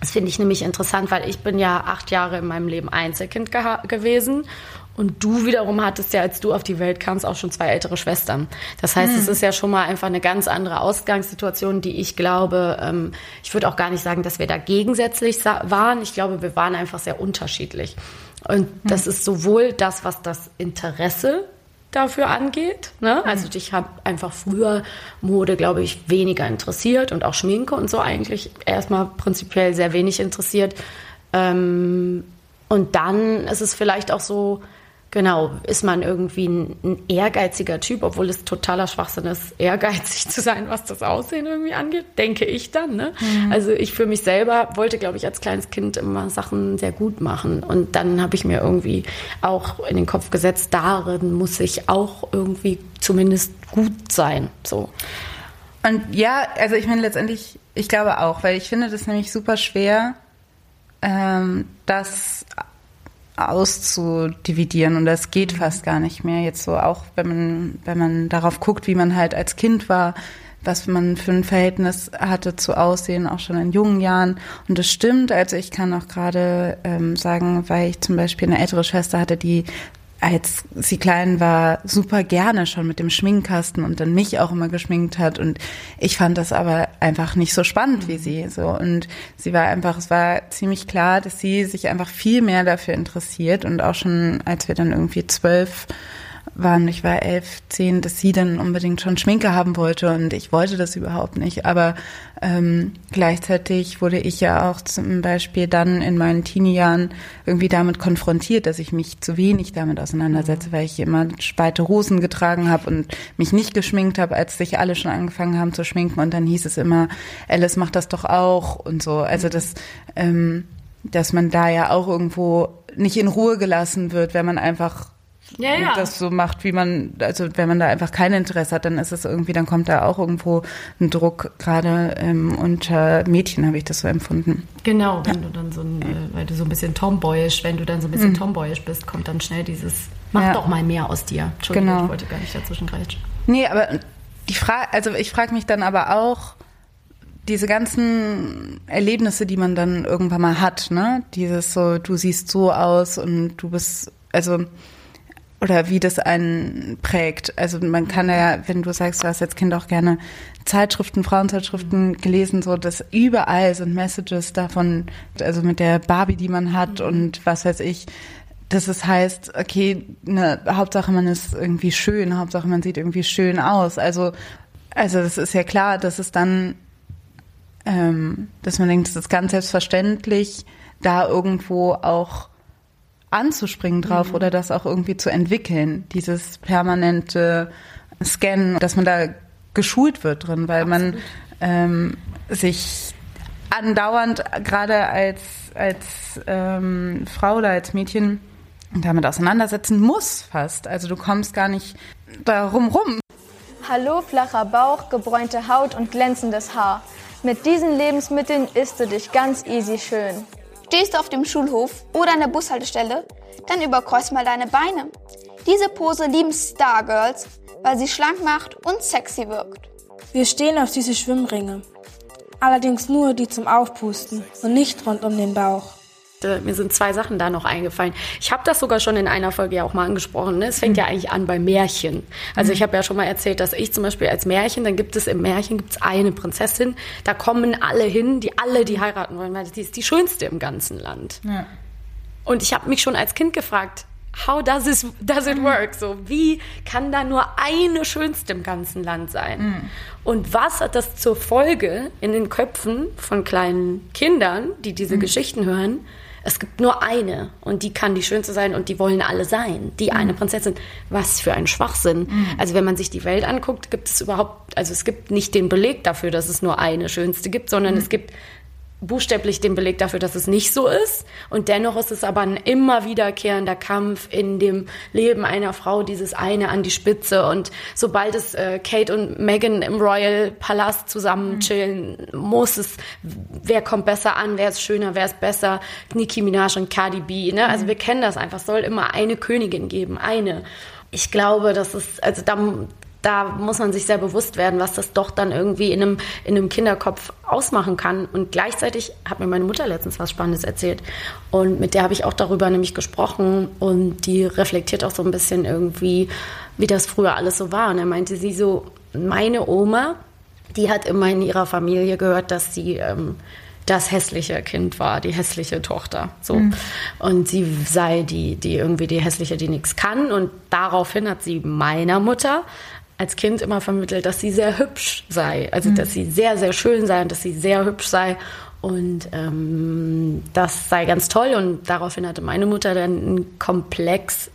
das finde ich nämlich interessant, weil ich bin ja acht Jahre in meinem Leben Einzelkind gewesen und du wiederum hattest ja, als du auf die Welt kamst, auch schon zwei ältere Schwestern. Das heißt, hm. es ist ja schon mal einfach eine ganz andere Ausgangssituation, die ich glaube, ähm, ich würde auch gar nicht sagen, dass wir da gegensätzlich waren. Ich glaube, wir waren einfach sehr unterschiedlich. Und das hm. ist sowohl das, was das Interesse dafür angeht. Ne? Hm. Also ich habe einfach früher Mode, glaube ich, weniger interessiert und auch Schminke und so eigentlich erstmal prinzipiell sehr wenig interessiert. Ähm, und dann ist es vielleicht auch so, Genau, ist man irgendwie ein, ein, ehrgeiziger Typ, obwohl es totaler Schwachsinn ist, ehrgeizig *laughs* zu sein, was das Aussehen irgendwie angeht, denke ich dann. Ne? Mhm. Also ich für mich selber wollte, glaube ich, als kleines Kind immer Sachen sehr gut machen. Und dann habe ich mir irgendwie auch in den Kopf gesetzt, darin muss ich auch irgendwie zumindest gut sein. So. Und ja, also ich meine letztendlich, ich glaube auch, weil ich finde das nämlich super schwer, ähm, das auszudividieren und das geht fast gar nicht mehr. Jetzt so auch, wenn man, wenn man darauf guckt, wie man halt als Kind war, was man für ein Verhältnis hatte zu Aussehen, auch schon in jungen Jahren. Und das stimmt, also ich kann auch gerade ähm, sagen, weil ich zum Beispiel eine ältere Schwester hatte, die als sie klein war, super gerne schon mit dem Schminkkasten und dann mich auch immer geschminkt hat. Und ich fand das aber einfach nicht so spannend wie sie. So. Und sie war einfach, es war ziemlich klar, dass sie sich einfach viel mehr dafür interessiert. Und auch schon, als wir dann irgendwie zwölf waren, ich war elf, zehn, dass sie dann unbedingt schon Schminke haben wollte und ich wollte das überhaupt nicht. Aber ähm, gleichzeitig wurde ich ja auch zum Beispiel dann in meinen Teenie-Jahren irgendwie damit konfrontiert, dass ich mich zu wenig damit auseinandersetze, weil ich immer speite Hosen getragen habe und mich nicht geschminkt habe, als sich alle schon angefangen haben zu schminken und dann hieß es immer, Alice macht das doch auch und so. Also das, ähm, dass man da ja auch irgendwo nicht in Ruhe gelassen wird, wenn man einfach ja, ja. das so macht, wie man, also wenn man da einfach kein Interesse hat, dann ist es irgendwie, dann kommt da auch irgendwo ein Druck, gerade ähm, unter Mädchen habe ich das so empfunden. Genau, wenn ja. du dann so ein, äh, weil du so ein bisschen tomboyisch, wenn du dann so ein bisschen mhm. tomboyisch bist, kommt dann schnell dieses, mach ja. doch mal mehr aus dir. Entschuldigung, genau. ich wollte gar nicht dazwischen greifen. Nee, aber die Frage, also ich frage mich dann aber auch, diese ganzen Erlebnisse, die man dann irgendwann mal hat, ne? Dieses so, du siehst so aus und du bist, also oder wie das einen prägt. Also man kann ja, wenn du sagst, du hast als Kind auch gerne Zeitschriften, Frauenzeitschriften gelesen, so dass überall sind Messages davon, also mit der Barbie, die man hat mhm. und was weiß ich, dass es heißt, okay, ne, Hauptsache man ist irgendwie schön, Hauptsache man sieht irgendwie schön aus. Also, also das ist ja klar, dass es dann, ähm, dass man denkt, es ist ganz selbstverständlich, da irgendwo auch anzuspringen drauf mhm. oder das auch irgendwie zu entwickeln, dieses permanente Scannen, dass man da geschult wird drin, weil Absolut. man ähm, sich andauernd gerade als, als ähm, Frau oder als Mädchen damit auseinandersetzen muss fast. Also du kommst gar nicht darum rum. Hallo, flacher Bauch, gebräunte Haut und glänzendes Haar. Mit diesen Lebensmitteln isst du dich ganz easy schön. Stehst du auf dem Schulhof oder an der Bushaltestelle, dann überkreuz mal deine Beine. Diese Pose lieben Stargirls, weil sie schlank macht und sexy wirkt. Wir stehen auf diese Schwimmringe. Allerdings nur die zum Aufpusten und nicht rund um den Bauch. Mir sind zwei Sachen da noch eingefallen. Ich habe das sogar schon in einer Folge ja auch mal angesprochen. Ne? Es fängt mhm. ja eigentlich an bei Märchen. Also mhm. ich habe ja schon mal erzählt, dass ich zum Beispiel als Märchen, dann gibt es im Märchen gibt's eine Prinzessin, da kommen alle hin, die alle die heiraten wollen, weil die ist die schönste im ganzen Land. Ja. Und ich habe mich schon als Kind gefragt, how does, this, does it work? So, wie kann da nur eine Schönste im ganzen Land sein? Mhm. Und was hat das zur Folge in den Köpfen von kleinen Kindern, die diese mhm. Geschichten hören? Es gibt nur eine und die kann die schönste sein und die wollen alle sein. Die mhm. eine Prinzessin. Was für ein Schwachsinn. Mhm. Also wenn man sich die Welt anguckt, gibt es überhaupt, also es gibt nicht den Beleg dafür, dass es nur eine schönste gibt, sondern mhm. es gibt buchstäblich den Beleg dafür, dass es nicht so ist. Und dennoch ist es aber ein immer wiederkehrender Kampf in dem Leben einer Frau, dieses eine an die Spitze. Und sobald es äh, Kate und Meghan im Royal Palast zusammen mhm. chillen, muss es, wer kommt besser an, wer ist schöner, wer ist besser, Nicki Minaj und Cardi B. Ne? Also mhm. wir kennen das einfach. Es soll immer eine Königin geben, eine ich glaube, das ist, also da, da muss man sich sehr bewusst werden, was das doch dann irgendwie in einem, in einem Kinderkopf ausmachen kann. Und gleichzeitig hat mir meine Mutter letztens was Spannendes erzählt. Und mit der habe ich auch darüber nämlich gesprochen. Und die reflektiert auch so ein bisschen irgendwie, wie das früher alles so war. Und er meinte sie so, meine Oma, die hat immer in ihrer Familie gehört, dass sie ähm, das hässliche Kind war, die hässliche Tochter. So. Mhm. Und sie sei die, die irgendwie die hässliche, die nichts kann. Und daraufhin hat sie meiner Mutter als Kind immer vermittelt, dass sie sehr hübsch sei. Also, mhm. dass sie sehr, sehr schön sei und dass sie sehr hübsch sei. Und ähm, das sei ganz toll. Und daraufhin hatte meine Mutter dann einen Komplex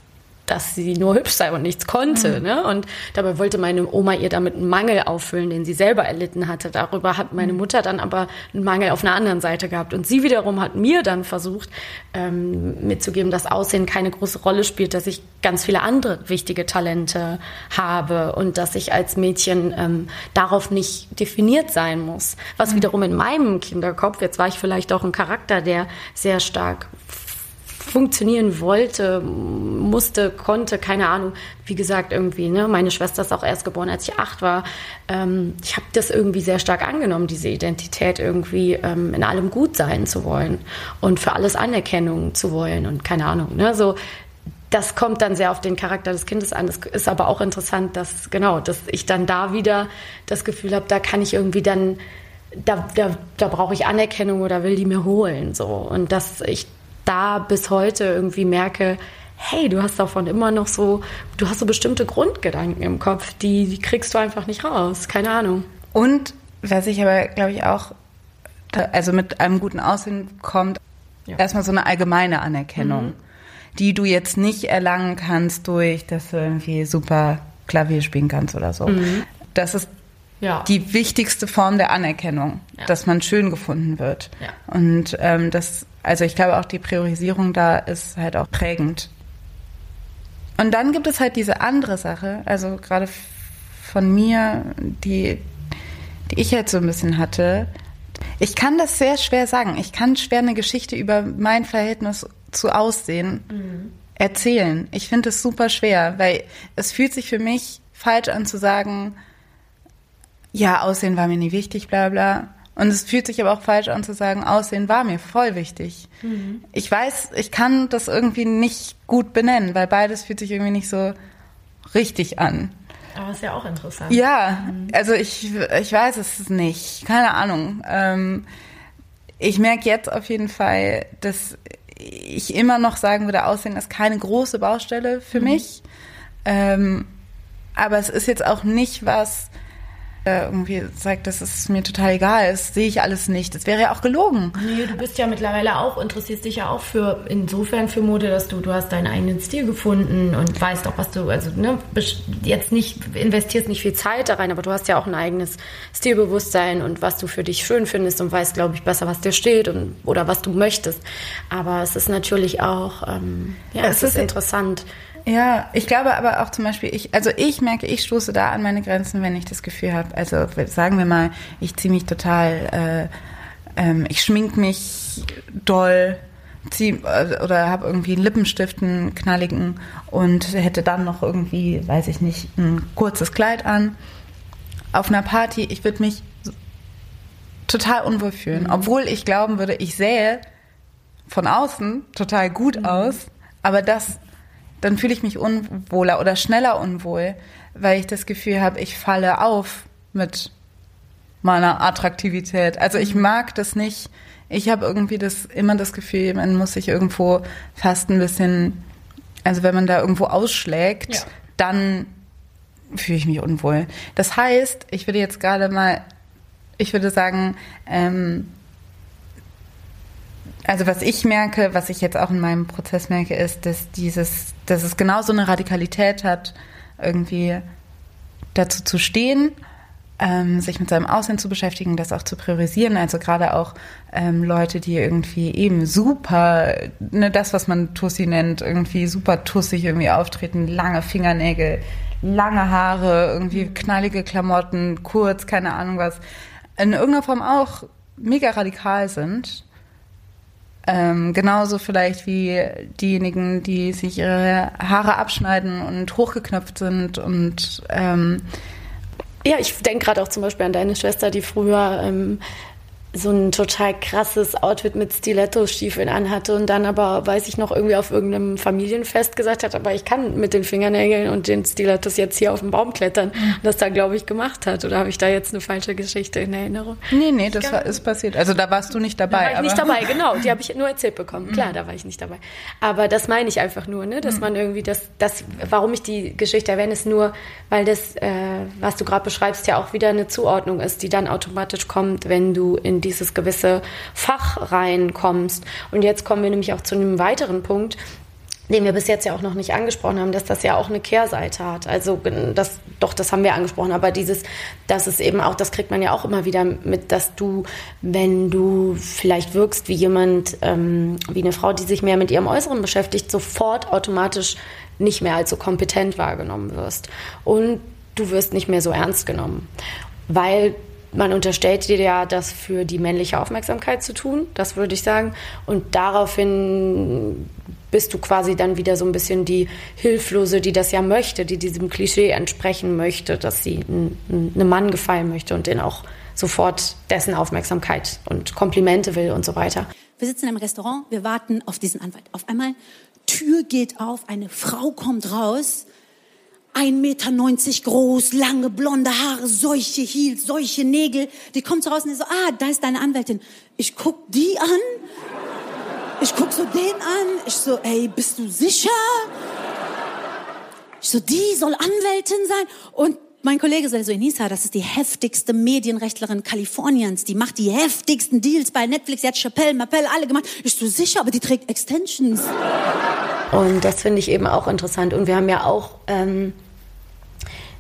dass sie nur hübsch sei und nichts konnte. Mhm. Ne? Und dabei wollte meine Oma ihr damit einen Mangel auffüllen, den sie selber erlitten hatte. Darüber hat meine mhm. Mutter dann aber einen Mangel auf einer anderen Seite gehabt. Und sie wiederum hat mir dann versucht ähm, mitzugeben, dass Aussehen keine große Rolle spielt, dass ich ganz viele andere wichtige Talente habe und dass ich als Mädchen ähm, darauf nicht definiert sein muss. Was mhm. wiederum in meinem Kinderkopf, jetzt war ich vielleicht auch ein Charakter, der sehr stark funktionieren wollte, musste, konnte, keine Ahnung. Wie gesagt, irgendwie, ne? meine Schwester ist auch erst geboren, als ich acht war. Ähm, ich habe das irgendwie sehr stark angenommen, diese Identität irgendwie ähm, in allem gut sein zu wollen und für alles Anerkennung zu wollen und keine Ahnung. Ne? So, das kommt dann sehr auf den Charakter des Kindes an. Es ist aber auch interessant, dass genau, dass ich dann da wieder das Gefühl habe, da kann ich irgendwie dann da, da, da brauche ich Anerkennung oder will die mir holen so und dass ich da bis heute irgendwie merke, hey, du hast davon immer noch so, du hast so bestimmte Grundgedanken im Kopf, die, die kriegst du einfach nicht raus. Keine Ahnung. Und was ich aber, glaube ich, auch, also mit einem guten Aussehen kommt, ja. erstmal so eine allgemeine Anerkennung, mhm. die du jetzt nicht erlangen kannst durch, dass du irgendwie super Klavier spielen kannst oder so. Mhm. Das ist ja. die wichtigste Form der Anerkennung, ja. dass man schön gefunden wird. Ja. Und ähm, das, also ich glaube auch die Priorisierung da ist halt auch prägend. Und dann gibt es halt diese andere Sache, also gerade von mir, die, die ich jetzt so ein bisschen hatte. Ich kann das sehr schwer sagen. Ich kann schwer eine Geschichte über mein Verhältnis zu Aussehen mhm. erzählen. Ich finde es super schwer, weil es fühlt sich für mich falsch an zu sagen, ja, Aussehen war mir nie wichtig, bla bla. Und es fühlt sich aber auch falsch an zu sagen, Aussehen war mir voll wichtig. Mhm. Ich weiß, ich kann das irgendwie nicht gut benennen, weil beides fühlt sich irgendwie nicht so richtig an. Aber ist ja auch interessant. Ja, mhm. also ich, ich weiß es nicht. Keine Ahnung. Ähm, ich merke jetzt auf jeden Fall, dass ich immer noch sagen würde, Aussehen ist keine große Baustelle für mhm. mich. Ähm, aber es ist jetzt auch nicht was, irgendwie sagt, das ist mir total egal, das sehe ich alles nicht. Das wäre ja auch gelogen. Nee, du bist ja mittlerweile auch, interessierst dich ja auch für, insofern für Mode, dass du, du hast deinen eigenen Stil gefunden und weißt auch, was du, also ne, jetzt nicht, investierst nicht viel Zeit da rein, aber du hast ja auch ein eigenes Stilbewusstsein und was du für dich schön findest und weißt, glaube ich, besser, was dir steht und, oder was du möchtest. Aber es ist natürlich auch, ähm, ja, es, es ist, ist interessant. Ja, ich glaube aber auch zum Beispiel, ich, also ich merke, ich stoße da an meine Grenzen, wenn ich das Gefühl habe, also sagen wir mal, ich ziehe mich total, äh, ähm, ich schmink mich doll, zieh, äh, oder habe irgendwie einen Lippenstift, einen knalligen und hätte dann noch irgendwie, weiß ich nicht, ein kurzes Kleid an. Auf einer Party, ich würde mich total unwohl fühlen, mhm. obwohl ich glauben würde, ich sähe von außen total gut mhm. aus, aber das dann fühle ich mich unwohler oder schneller unwohl, weil ich das Gefühl habe, ich falle auf mit meiner Attraktivität. Also ich mhm. mag das nicht. Ich habe irgendwie das immer das Gefühl, man muss sich irgendwo fast ein bisschen, also wenn man da irgendwo ausschlägt, ja. dann fühle ich mich unwohl. Das heißt, ich würde jetzt gerade mal, ich würde sagen, ähm, also was ich merke, was ich jetzt auch in meinem Prozess merke, ist, dass dieses, dass es genauso eine Radikalität hat, irgendwie dazu zu stehen, ähm, sich mit seinem Aussehen zu beschäftigen, das auch zu priorisieren. Also gerade auch ähm, Leute, die irgendwie eben super, ne, das, was man Tussi nennt, irgendwie super tussig irgendwie auftreten, lange Fingernägel, lange Haare, irgendwie knallige Klamotten, kurz, keine Ahnung was, in irgendeiner Form auch mega radikal sind ähm, genauso vielleicht wie diejenigen, die sich ihre Haare abschneiden und hochgeknöpft sind und ähm, ja, ich denke gerade auch zum Beispiel an deine Schwester, die früher ähm, so ein total krasses Outfit mit Stiletto-Stiefeln anhatte und dann aber, weiß ich noch, irgendwie auf irgendeinem Familienfest gesagt hat, aber ich kann mit den Fingernägeln und den Stilettos jetzt hier auf den Baum klettern. Und das da, glaube ich, gemacht hat. Oder habe ich da jetzt eine falsche Geschichte in Erinnerung? Nee, nee, das war, ist passiert. Also da warst du nicht dabei. Da war ich nicht dabei, *laughs* genau. Die habe ich nur erzählt bekommen. Klar, da war ich nicht dabei. Aber das meine ich einfach nur, ne? dass mhm. man irgendwie das, das, warum ich die Geschichte erwähne, ist nur, weil das, äh, was du gerade beschreibst, ja auch wieder eine Zuordnung ist, die dann automatisch kommt, wenn du in dieses gewisse Fach reinkommst. Und jetzt kommen wir nämlich auch zu einem weiteren Punkt, den wir bis jetzt ja auch noch nicht angesprochen haben, dass das ja auch eine Kehrseite hat. Also das, doch, das haben wir angesprochen, aber dieses, dass es eben auch, das kriegt man ja auch immer wieder mit, dass du, wenn du vielleicht wirkst wie jemand, ähm, wie eine Frau, die sich mehr mit ihrem Äußeren beschäftigt, sofort automatisch nicht mehr als so kompetent wahrgenommen wirst. Und du wirst nicht mehr so ernst genommen, weil man unterstellt dir ja, das für die männliche Aufmerksamkeit zu tun, das würde ich sagen. Und daraufhin bist du quasi dann wieder so ein bisschen die Hilflose, die das ja möchte, die diesem Klischee entsprechen möchte, dass sie einem Mann gefallen möchte und den auch sofort dessen Aufmerksamkeit und Komplimente will und so weiter. Wir sitzen im Restaurant, wir warten auf diesen Anwalt. Auf einmal Tür geht auf, eine Frau kommt raus 1,90 Meter groß, lange blonde Haare, solche Heels, solche Nägel. Die kommt so raus und so, ah, da ist deine Anwältin. Ich guck die an Ich guck so den an, ich so, ey, bist du sicher? Ich so, die soll Anwältin sein und mein Kollege sagt so, Enisa, das ist die heftigste Medienrechtlerin Kaliforniens. Die macht die heftigsten Deals bei Netflix. Die hat Chappelle, Mappelle, alle gemacht. Ich so, sicher, aber die trägt Extensions. Und das finde ich eben auch interessant. Und wir haben ja auch ähm,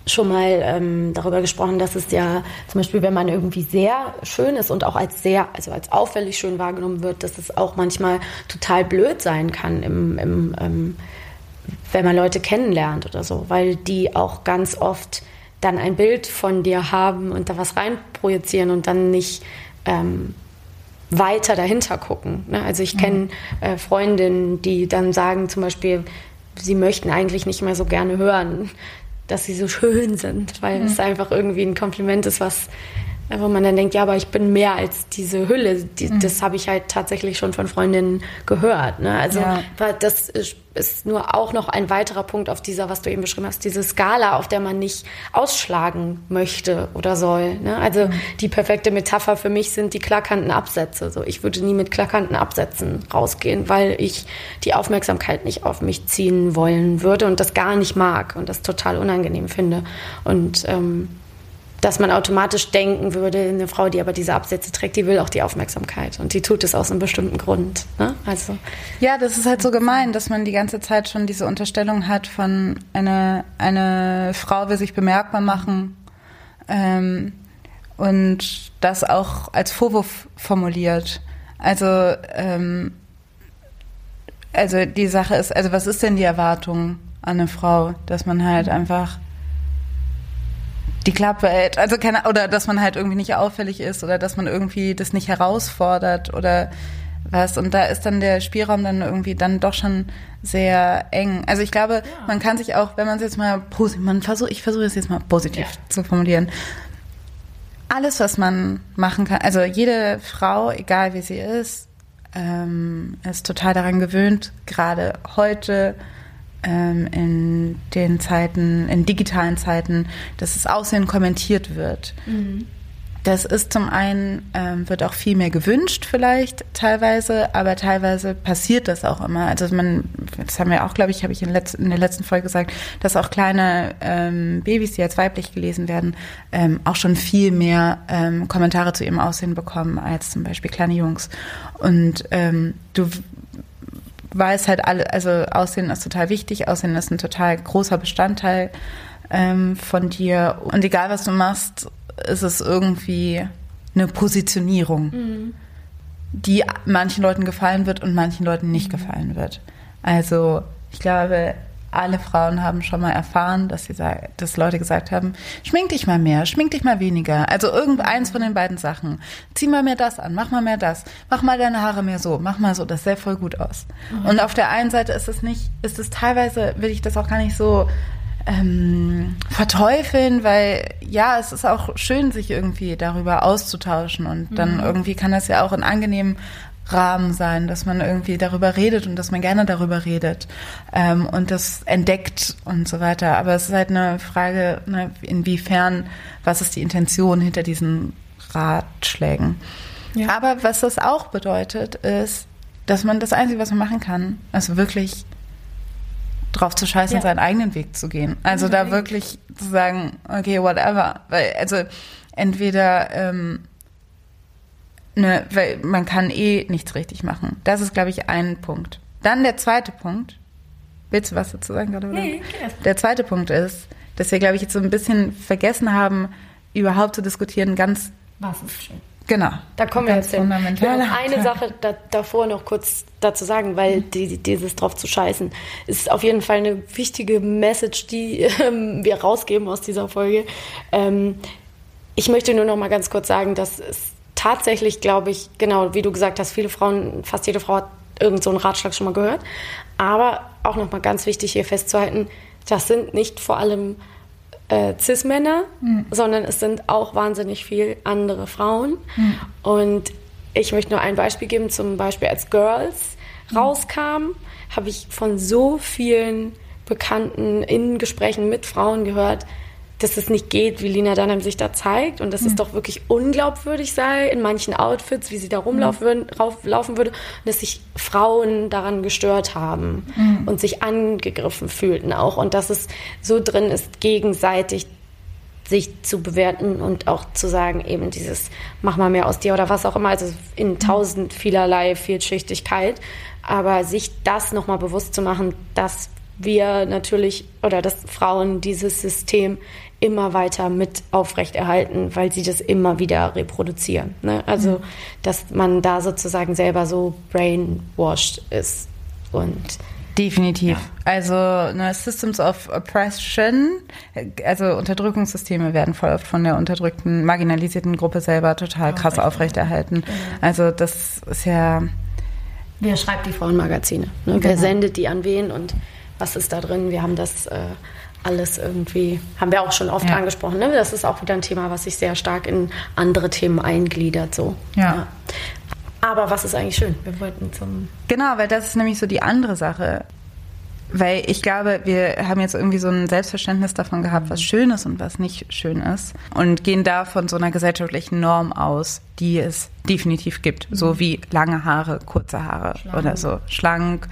schon mal ähm, darüber gesprochen, dass es ja zum Beispiel, wenn man irgendwie sehr schön ist und auch als sehr, also als auffällig schön wahrgenommen wird, dass es auch manchmal total blöd sein kann im, im ähm, wenn man Leute kennenlernt oder so, weil die auch ganz oft dann ein Bild von dir haben und da was reinprojizieren und dann nicht ähm, weiter dahinter gucken. Ne? Also ich kenne äh, Freundinnen, die dann sagen zum Beispiel, sie möchten eigentlich nicht mehr so gerne hören, dass sie so schön sind, weil mhm. es einfach irgendwie ein Kompliment ist, was wo man dann denkt, ja, aber ich bin mehr als diese Hülle. Die, mhm. Das habe ich halt tatsächlich schon von Freundinnen gehört. Ne? Also ja. das ist nur auch noch ein weiterer Punkt auf dieser, was du eben beschrieben hast, diese Skala, auf der man nicht ausschlagen möchte oder soll. Ne? Also mhm. die perfekte Metapher für mich sind die klackernden Absätze. So, ich würde nie mit klackernden Absätzen rausgehen, weil ich die Aufmerksamkeit nicht auf mich ziehen wollen würde und das gar nicht mag und das total unangenehm finde. Und ähm, dass man automatisch denken würde, eine Frau, die aber diese Absätze trägt, die will auch die Aufmerksamkeit und die tut es aus einem bestimmten Grund. Ne? Also ja, das ist halt so gemein, dass man die ganze Zeit schon diese Unterstellung hat von eine eine Frau will sich bemerkbar machen ähm, und das auch als Vorwurf formuliert. Also ähm, also die Sache ist, also was ist denn die Erwartung an eine Frau, dass man halt einfach die Klappe hält. Also keine, oder dass man halt irgendwie nicht auffällig ist oder dass man irgendwie das nicht herausfordert oder was. Und da ist dann der Spielraum dann irgendwie dann doch schon sehr eng. Also ich glaube, ja. man kann sich auch, wenn man es jetzt mal positiv, man versucht, ich versuche es jetzt mal positiv ja. zu formulieren. Alles, was man machen kann, also jede Frau, egal wie sie ist, ähm, ist total daran gewöhnt, gerade heute in den Zeiten, in digitalen Zeiten, dass das Aussehen kommentiert wird. Mhm. Das ist zum einen, ähm, wird auch viel mehr gewünscht vielleicht teilweise, aber teilweise passiert das auch immer. Also man, das haben wir auch, glaube ich, habe ich in, letz-, in, der letzten Folge gesagt, dass auch kleine ähm, Babys, die als weiblich gelesen werden, ähm, auch schon viel mehr ähm, Kommentare zu ihrem Aussehen bekommen als zum Beispiel kleine Jungs. Und ähm, du weiß halt alle, also Aussehen ist total wichtig, Aussehen ist ein total großer Bestandteil ähm, von dir. Und egal was du machst, ist es irgendwie eine Positionierung, mhm. die manchen Leuten gefallen wird und manchen Leuten nicht mhm. gefallen wird. Also ich glaube, alle Frauen haben schon mal erfahren, dass, sie, dass Leute gesagt haben, schmink dich mal mehr, schmink dich mal weniger. Also irgendeins von den beiden Sachen. Zieh mal mehr das an, mach mal mehr das, mach mal deine Haare mehr so, mach mal so, das sähe voll gut aus. Mhm. Und auf der einen Seite ist es nicht, ist es teilweise, will ich das auch gar nicht so ähm, verteufeln, weil ja, es ist auch schön, sich irgendwie darüber auszutauschen und dann mhm. irgendwie kann das ja auch in angenehmen Rahmen sein, dass man irgendwie darüber redet und dass man gerne darüber redet ähm, und das entdeckt und so weiter. Aber es ist halt eine Frage, ne, inwiefern, was ist die Intention hinter diesen Ratschlägen. Ja. Aber was das auch bedeutet, ist, dass man das Einzige, was man machen kann, ist wirklich drauf zu scheißen, ja. seinen eigenen Weg zu gehen. Also mhm. da wirklich zu sagen, okay, whatever. Weil, also entweder ähm, ne, weil man kann eh nichts richtig machen. Das ist, glaube ich, ein Punkt. Dann der zweite Punkt. Willst du was dazu sagen gerade? Nee, der zweite Punkt ist, dass wir, glaube ich, jetzt so ein bisschen vergessen haben, überhaupt zu diskutieren, ganz. Was ist schön? Genau. Da kommen wir jetzt hin. Ich will eine Sache da, davor noch kurz dazu sagen, weil die, dieses drauf zu scheißen ist auf jeden Fall eine wichtige Message, die ähm, wir rausgeben aus dieser Folge. Ähm, ich möchte nur noch mal ganz kurz sagen, dass es tatsächlich, glaube ich, genau, wie du gesagt hast, viele Frauen, fast jede Frau hat irgend so einen Ratschlag schon mal gehört. Aber auch nochmal ganz wichtig hier festzuhalten, das sind nicht vor allem äh, Cis-Männer, mhm. sondern es sind auch wahnsinnig viele andere Frauen. Mhm. Und ich möchte nur ein Beispiel geben, zum Beispiel als Girls mhm. rauskam, habe ich von so vielen Bekannten in Gesprächen mit Frauen gehört, dass es nicht geht, wie Lina Dunham sich da zeigt und dass es doch wirklich unglaubwürdig sei in manchen Outfits, wie sie da rumlaufen laufen würde und dass sich Frauen daran gestört haben und sich angegriffen fühlten auch und dass es so drin ist, gegenseitig sich zu bewerten und auch zu sagen, eben dieses, mach mal mehr aus dir oder was auch immer, also in tausend vielerlei Vielschichtigkeit, aber sich das nochmal bewusst zu machen, dass wir natürlich oder dass Frauen dieses System immer weiter mit aufrechterhalten, weil sie das immer wieder reproduzieren. Ne? Also, dass man da sozusagen selber so brainwashed ist und Definitiv. Also ne, Systems of Oppression, also Unterdrückungssysteme werden voll oft von der unterdrückten, marginalisierten Gruppe selber total krass aufrechterhalten. Also das ist ja wer schreibt die Frauenmagazine? Ne? Wer sendet die an wen und was ist da drin? Wir haben das äh, alles irgendwie, haben wir auch schon oft Ja. angesprochen. Ne? Das ist auch wieder ein Thema, was sich sehr stark in andere Themen eingliedert. So. Ja. Aber was ist eigentlich schön? Wir wollten zum Genau, weil das ist nämlich so die andere Sache. Weil ich glaube, wir haben jetzt irgendwie so ein Selbstverständnis davon gehabt, was schön ist und was nicht schön ist. Und gehen da von so einer gesellschaftlichen Norm aus, die es definitiv gibt. So wie lange Haare, kurze Haare oder so, schlank.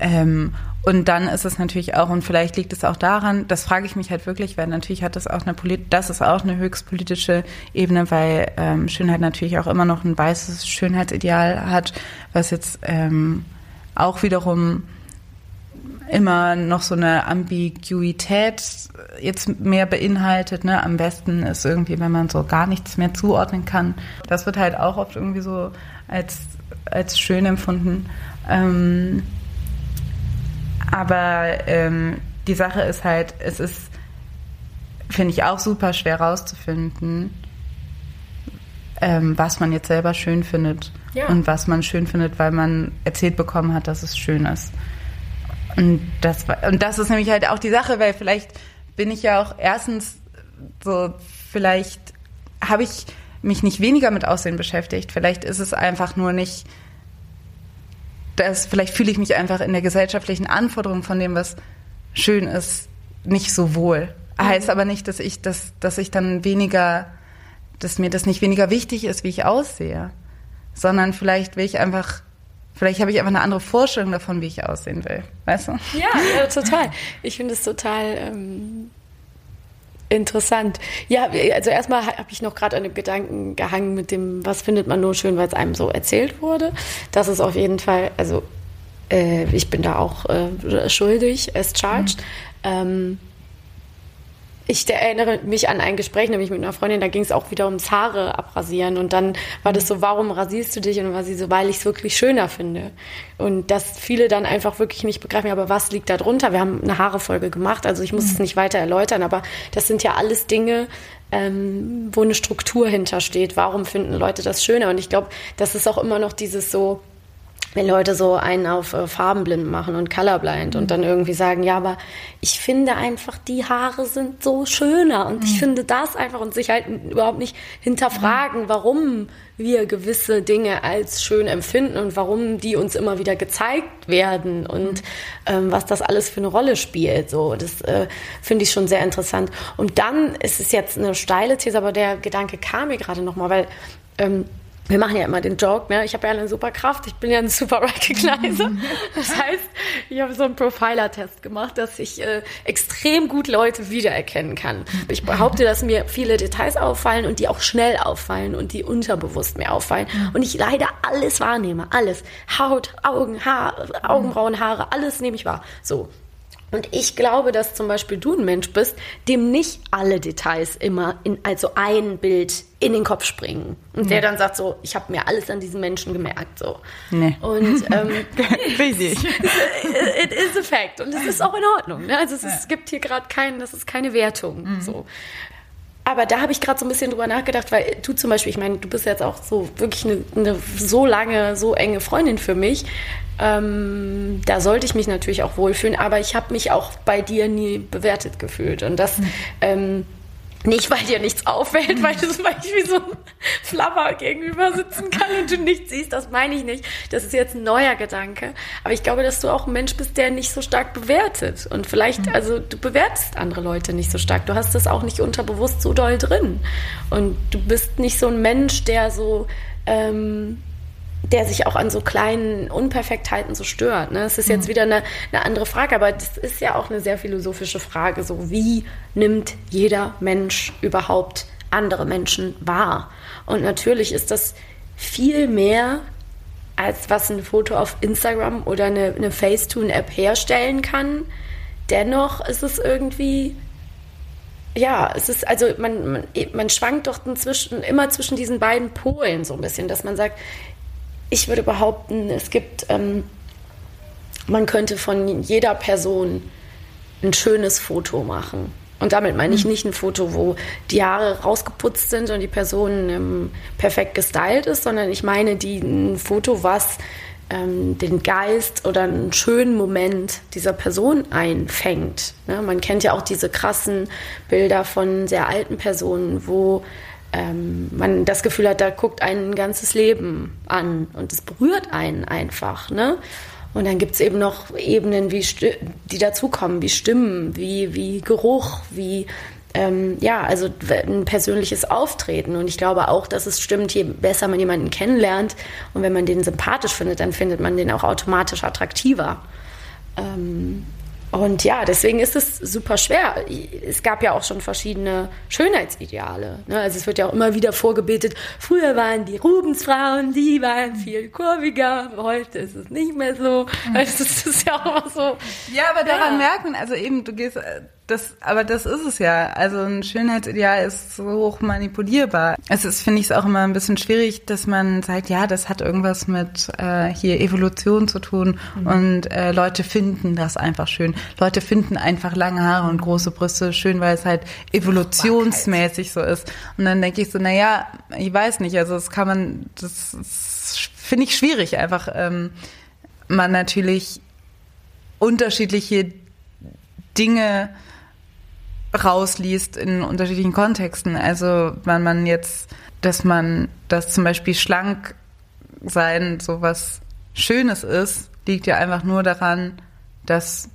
Ähm, und dann ist es natürlich auch, und vielleicht liegt es auch daran, das frage ich mich halt wirklich, weil natürlich hat das auch eine Polit das ist auch eine höchst politische Ebene, weil ähm, Schönheit natürlich auch immer noch ein weißes Schönheitsideal hat, was jetzt ähm, auch wiederum immer noch so eine Ambiguität jetzt mehr beinhaltet. Ne? Am besten ist irgendwie, wenn man so gar nichts mehr zuordnen kann. Das wird halt auch oft irgendwie so als, als schön empfunden. Ähm, aber ähm, die Sache ist halt, es ist, finde ich, auch super schwer rauszufinden, ähm, was man jetzt selber schön findet Ja. und was man schön findet, weil man erzählt bekommen hat, dass es schön ist. Und das, war- und das ist nämlich halt auch die Sache, weil vielleicht bin ich ja auch erstens so, vielleicht habe ich mich nicht weniger mit Aussehen beschäftigt. Vielleicht ist es einfach nur nicht, das, vielleicht fühle ich mich einfach in der gesellschaftlichen Anforderung von dem, was schön ist, nicht so wohl. Heißt aber nicht, dass ich das, dass ich dann weniger, dass mir das nicht weniger wichtig ist, wie ich aussehe, sondern vielleicht will ich einfach, vielleicht habe ich einfach eine andere Vorstellung davon, wie ich aussehen will. Weißt du? Ja, ja total. Ich finde es total ähm, interessant. Ja, also erstmal habe ich noch gerade an dem Gedanken gehangen mit dem, was findet man nur schön, weil es einem so erzählt wurde. Das ist auf jeden Fall, also äh, ich bin da auch äh, schuldig, as charged. Ähm, ich erinnere mich an ein Gespräch, nämlich mit einer Freundin, da ging es auch wieder ums Haare abrasieren. Und dann war das so, warum rasierst du dich? Und dann war sie so, weil ich es wirklich schöner finde. Und dass viele dann einfach wirklich nicht begreifen, aber was liegt da drunter? Wir haben eine Haarefolge gemacht, also ich muss es nicht weiter erläutern, aber das sind ja alles Dinge, ähm, wo eine Struktur hintersteht. Warum finden Leute das schöner? Und ich glaube, das ist auch immer noch dieses so, wenn Leute so einen auf äh, farbenblind machen und colorblind und dann irgendwie sagen, ja, aber ich finde einfach, die Haare sind so schöner und ich finde das einfach und sich halt überhaupt nicht hinterfragen, warum wir gewisse Dinge als schön empfinden und warum die uns immer wieder gezeigt werden und ähm, was das alles für eine Rolle spielt. So, das äh, finde ich schon sehr interessant. Und dann ist es jetzt eine steile These, aber der Gedanke kam mir gerade nochmal, weil ähm, wir machen ja immer den Joke, ne? Ich habe ja eine super Kraft, ich bin ja ein super Recognizer. *laughs* Das heißt, ich habe so einen Profiler-Test gemacht, dass ich äh, extrem gut Leute wiedererkennen kann. Ich behaupte, dass mir viele Details auffallen und die auch schnell auffallen und die unterbewusst mir auffallen. Und ich leider alles wahrnehme, alles. Haut, Augen, Haar, Augenbrauen, Haare, alles nehme ich wahr. So. Und ich glaube, dass zum Beispiel du ein Mensch bist, dem nicht alle Details immer in also ein Bild in den Kopf springen. Und der dann sagt so, ich habe mir alles an diesen Menschen gemerkt. So. Nee. Und *laughs* ähm, Richtig. *laughs* it is a fact. Und das ist auch in Ordnung. Ne? Also es, ist, es gibt hier gerade kein, das ist keine Wertung. So. Aber da habe ich gerade so ein bisschen drüber nachgedacht, weil du zum Beispiel, ich meine, du bist jetzt auch so wirklich eine, eine so lange, so enge Freundin für mich. Ähm, da sollte ich mich natürlich auch wohlfühlen, aber ich habe mich auch bei dir nie bewertet gefühlt. Und das ähm, Nicht, weil dir nichts auffällt, weil, das, weil ich wie so ein Flapper gegenüber sitzen kann und du nichts siehst. Das meine ich nicht. Das ist jetzt ein neuer Gedanke. Aber ich glaube, dass du auch ein Mensch bist, der nicht so stark bewertet. Und vielleicht, Mhm. also du bewertest andere Leute nicht so stark. Du hast das auch nicht unterbewusst so doll drin. Und du bist nicht so ein Mensch, der so, ähm, der sich auch an so kleinen Unperfektheiten so stört. Ne? Es ist jetzt wieder eine, eine andere Frage, aber das ist ja auch eine sehr philosophische Frage. So, wie nimmt jeder Mensch überhaupt andere Menschen wahr? Und natürlich ist das viel mehr, als was ein Foto auf Instagram oder eine, eine Facetune-App herstellen kann. Dennoch ist es irgendwie ja, es ist, also man, man, man schwankt doch inzwischen immer zwischen diesen beiden Polen so ein bisschen, dass man sagt, ich würde behaupten, es gibt, ähm, man könnte von jeder Person ein schönes Foto machen. Und damit meine ich nicht ein Foto, wo die Haare rausgeputzt sind und die Person ähm, perfekt gestylt ist, sondern ich meine die, ein Foto, was ähm, den Geist oder einen schönen Moment dieser Person einfängt. Ne? Man kennt ja auch diese krassen Bilder von sehr alten Personen, wo ähm, man das Gefühl hat, da guckt einen ein ganzes Leben an und es berührt einen einfach. Ne? Und dann gibt es eben noch Ebenen, wie die dazukommen, wie Stimmen, wie, wie Geruch, wie ähm, ja, also ein persönliches Auftreten. Und ich glaube auch, dass es stimmt, je besser man jemanden kennenlernt und wenn man den sympathisch findet, dann findet man den auch automatisch attraktiver. Ähm, und ja, deswegen ist es super schwer. Es gab ja auch schon verschiedene Schönheitsideale. Ne? Also es wird ja auch immer wieder vorgebetet, früher waren die Rubensfrauen, die waren viel kurviger, heute ist es nicht mehr so. Also es ist ja auch immer so. Ja, aber daran Ja. merkt man, also eben, du gehst, äh, das, aber das ist es ja. Also ein Schönheitsideal ist so hoch manipulierbar. Es ist, finde ich, es auch immer ein bisschen schwierig, dass man sagt, ja, das hat irgendwas mit äh, hier Evolution zu tun und äh, Leute finden das einfach schön. Leute finden einfach lange Haare und große Brüste schön, weil es halt evolutionsmäßig so ist. Und dann denke ich so, na ja, ich weiß nicht, also das kann man, das, das finde ich schwierig, einfach ähm, man natürlich unterschiedliche Dinge rausliest in unterschiedlichen Kontexten. Also wenn man jetzt, dass man, dass zum Beispiel schlank sein so was Schönes ist, liegt ja einfach nur daran, dass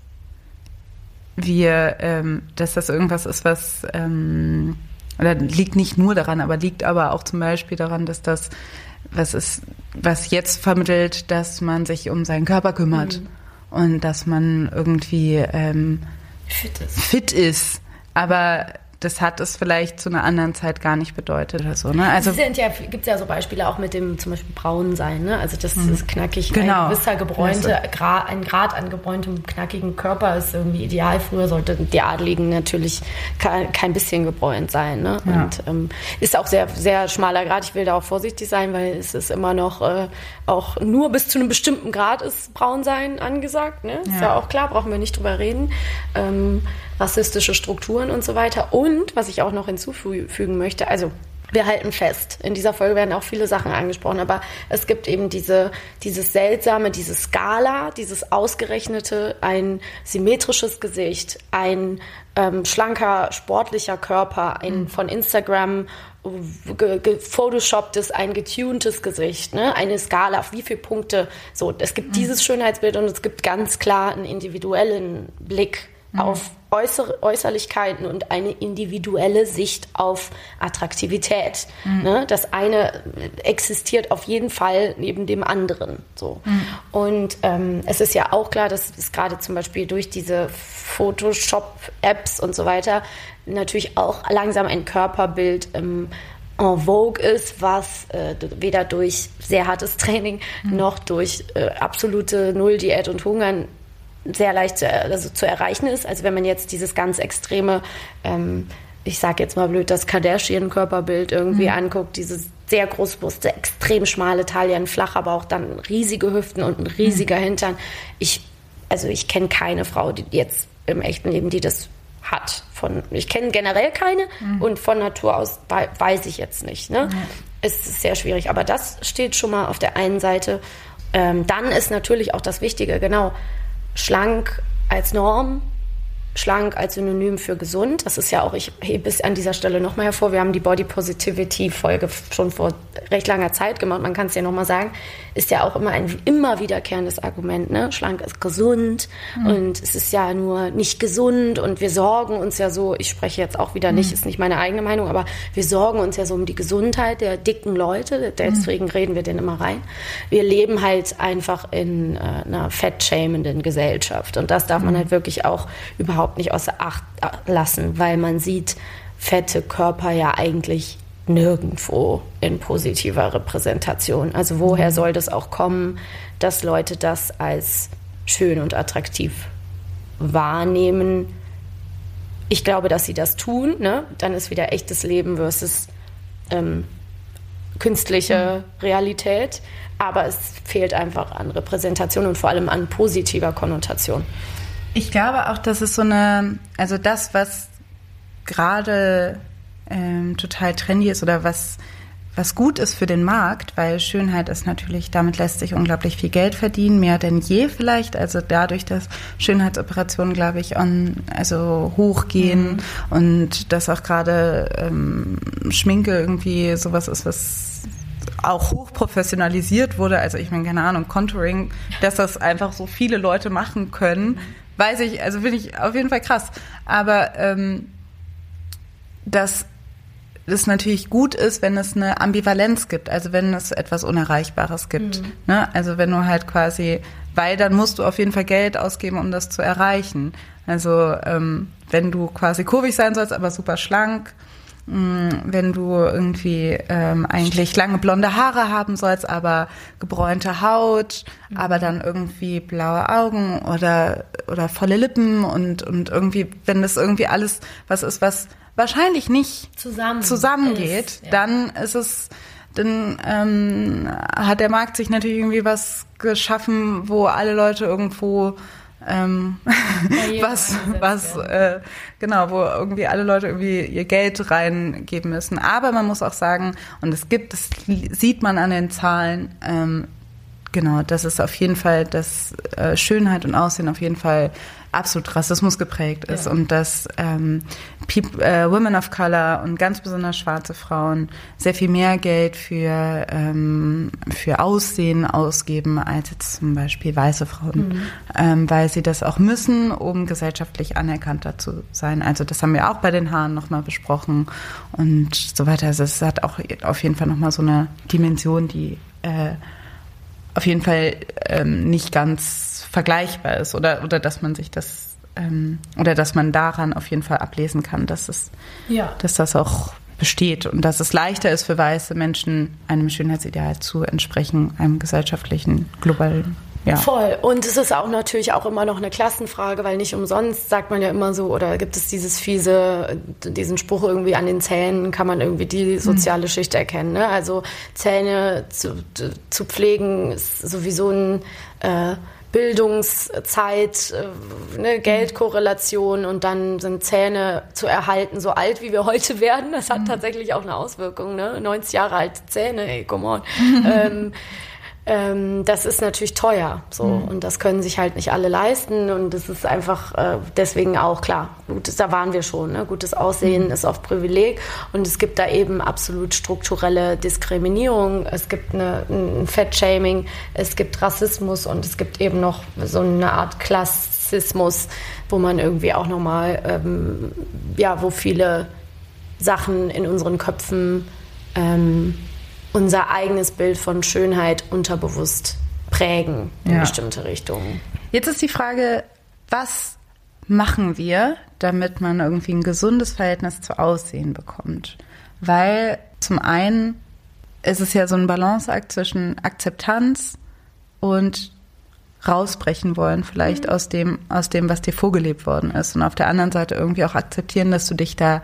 wir, ähm, dass das irgendwas ist, was ähm, oder liegt nicht nur daran, aber liegt aber auch zum Beispiel daran, dass das was ist, was jetzt vermittelt, dass man sich um seinen Körper kümmert und dass man irgendwie ähm, Fit ist. fit ist. Aber das hat es vielleicht zu einer anderen Zeit gar nicht bedeutet oder so. Ne? Also sind ja, gibt es ja so Beispiele auch mit dem zum Beispiel braun sein, ne? Also das ist knackig, Genau. ein gewisser gebräunte, Gra, ein Grad an gebräuntem, knackigen Körper ist irgendwie ideal. Früher sollten die Adligen natürlich kein, bisschen gebräunt sein, ne? Ja. Und ähm, ist auch sehr, sehr schmaler Grad. Ich will da auch vorsichtig sein, weil es ist immer noch äh, auch nur bis zu einem bestimmten Grad ist braun sein angesagt, ne? Ist Ja. ja auch klar, brauchen wir nicht drüber reden. Ähm, rassistische Strukturen und so weiter. Und was ich auch noch hinzufügen möchte, also wir halten fest, in dieser Folge werden auch viele Sachen angesprochen, aber es gibt eben diese, dieses seltsame, diese Skala, dieses ausgerechnete, ein symmetrisches Gesicht, ein ähm, schlanker, sportlicher Körper, ein von Instagram gefotoshopptes, ein getuntes Gesicht, ne? eine Skala, auf wie viele Punkte. So, es gibt dieses Schönheitsbild und es gibt ganz klar einen individuellen Blick auf Äußer Äußerlichkeiten und eine individuelle Sicht auf Attraktivität. Ne? Das eine existiert auf jeden Fall neben dem anderen. So. Und ähm, es ist ja auch klar, dass es gerade zum Beispiel durch diese Photoshop-Apps und so weiter natürlich auch langsam ein Körperbild ähm, en vogue ist, was äh, weder durch sehr hartes Training noch durch äh, absolute Null-Diät und Hungern sehr leicht zu, er- also zu erreichen ist. Also wenn man jetzt dieses ganz extreme, ähm, ich sage jetzt mal blöd, das Kardashian-Körperbild irgendwie anguckt, dieses sehr großbrüste, extrem schmale Taille, ein flacher Bauch, dann riesige Hüften und ein riesiger Hintern. Ich, also ich kenne keine Frau, die jetzt im echten Leben, die das hat. Von, ich kenne generell keine und von Natur aus wei- weiß ich jetzt nicht. Ne? Es ist sehr schwierig, aber das steht schon mal auf der einen Seite. Ähm, dann ist natürlich auch das Wichtige, genau, schlank als Norm schlank als Synonym für gesund. Das ist ja auch, ich hebe es an dieser Stelle nochmal hervor, wir haben die Body Positivity Folge schon vor recht langer Zeit gemacht, man kann es ja nochmal sagen, ist ja auch immer ein immer wiederkehrendes Argument. Ne? Schlank ist gesund mhm. und es ist ja nur nicht gesund und wir sorgen uns ja so, ich spreche jetzt auch wieder nicht, mhm. ist nicht meine eigene Meinung, aber wir sorgen uns ja so um die Gesundheit der dicken Leute, deswegen mhm. reden wir den immer rein. Wir leben halt einfach in äh, einer fettschämenden Gesellschaft und das darf man mhm. halt wirklich auch überhaupt nicht außer Acht äh, lassen, weil man sieht fette Körper ja eigentlich nirgendwo in positiver Repräsentation. Also woher soll das auch kommen, dass Leute das als schön und attraktiv wahrnehmen? Ich glaube, dass sie das tun. Ne? Dann ist wieder echtes Leben versus ähm, künstliche mhm. Realität. Aber es fehlt einfach an Repräsentation und vor allem an positiver Konnotation. Ich glaube auch, dass es so eine, also das, was gerade ähm, total trendy ist oder was, was gut ist für den Markt, weil Schönheit ist natürlich, damit lässt sich unglaublich viel Geld verdienen, mehr denn je vielleicht. Also dadurch, dass Schönheitsoperationen, glaube ich, on, also hochgehen mhm. und dass auch gerade ähm, Schminke irgendwie sowas ist, was auch hochprofessionalisiert wurde. Also ich meine, keine Ahnung, Contouring, dass das einfach so viele Leute machen können, weiß ich, also finde ich auf jeden Fall krass. Aber ähm, dass es natürlich gut ist, wenn es eine Ambivalenz gibt, also wenn es etwas Unerreichbares gibt. Mhm. Ne? Also wenn du halt quasi, weil dann musst du auf jeden Fall Geld ausgeben, um das zu erreichen. Also ähm, wenn du quasi kurvig sein sollst, aber super schlank, wenn du irgendwie ähm, eigentlich lange blonde Haare haben sollst, aber gebräunte Haut, mhm. aber dann irgendwie blaue Augen oder oder volle Lippen und und irgendwie, wenn das irgendwie alles was ist, was wahrscheinlich nicht Zusammen zusammengeht, ist, ja. dann ist es, dann ähm, hat der Markt sich natürlich irgendwie was geschaffen, wo alle Leute irgendwo ähm, was, was, äh, genau, wo irgendwie alle Leute irgendwie ihr Geld reingeben müssen. Aber man muss auch sagen, und es gibt, das sieht man an den Zahlen, ähm, genau, das ist auf jeden Fall, dass äh, Schönheit und Aussehen auf jeden Fall absolut Rassismus geprägt ist ja. und dass ähm, People, äh, Women of Color und ganz besonders schwarze Frauen sehr viel mehr Geld für, ähm, für Aussehen ausgeben als jetzt zum Beispiel weiße Frauen, mhm. ähm, weil sie das auch müssen, um gesellschaftlich anerkannter zu sein. Also das haben wir auch bei den Haaren nochmal besprochen und so weiter. Also es hat auch auf jeden Fall nochmal so eine Dimension, die äh, auf jeden Fall ähm, nicht ganz vergleichbar ist oder, oder dass man sich das ähm, oder dass man daran auf jeden Fall ablesen kann, dass es, ja. dass das auch besteht und dass es leichter ist für weiße Menschen, einem Schönheitsideal zu entsprechen, einem gesellschaftlichen, globalen. Ja. Voll. Und es ist auch natürlich auch immer noch eine Klassenfrage, weil nicht umsonst sagt man ja immer so, oder gibt es dieses fiese, diesen Spruch irgendwie an den Zähnen, kann man irgendwie die hm. soziale Schicht erkennen. Ne? Also Zähne zu, zu pflegen ist sowieso ein äh, Bildungszeit, äh, ne, Geldkorrelation und dann sind Zähne zu erhalten, so alt wie wir heute werden. Das hat mhm. tatsächlich auch eine Auswirkung. Ne? 90 Jahre alte Zähne, ey, come on. *laughs* ähm, ähm, das ist natürlich teuer so mhm. und das können sich halt nicht alle leisten und das ist einfach äh, deswegen auch klar, gutes, da waren wir schon, ne? gutes Aussehen mhm. ist oft Privileg und es gibt da eben absolut strukturelle Diskriminierung, es gibt eine, ein Fettshaming, es gibt Rassismus und es gibt eben noch so eine Art Klassismus, wo man irgendwie auch nochmal, ähm, ja, wo viele Sachen in unseren Köpfen ähm, unser eigenes Bild von Schönheit unterbewusst prägen in ja. bestimmte Richtungen. Jetzt ist die Frage, was machen wir, damit man irgendwie ein gesundes Verhältnis zu Aussehen bekommt? Weil zum einen ist es ja so ein Balanceakt zwischen Akzeptanz und rausbrechen wollen, vielleicht mhm. aus dem, aus dem, was dir vorgelebt worden ist. Und auf der anderen Seite irgendwie auch akzeptieren, dass du dich da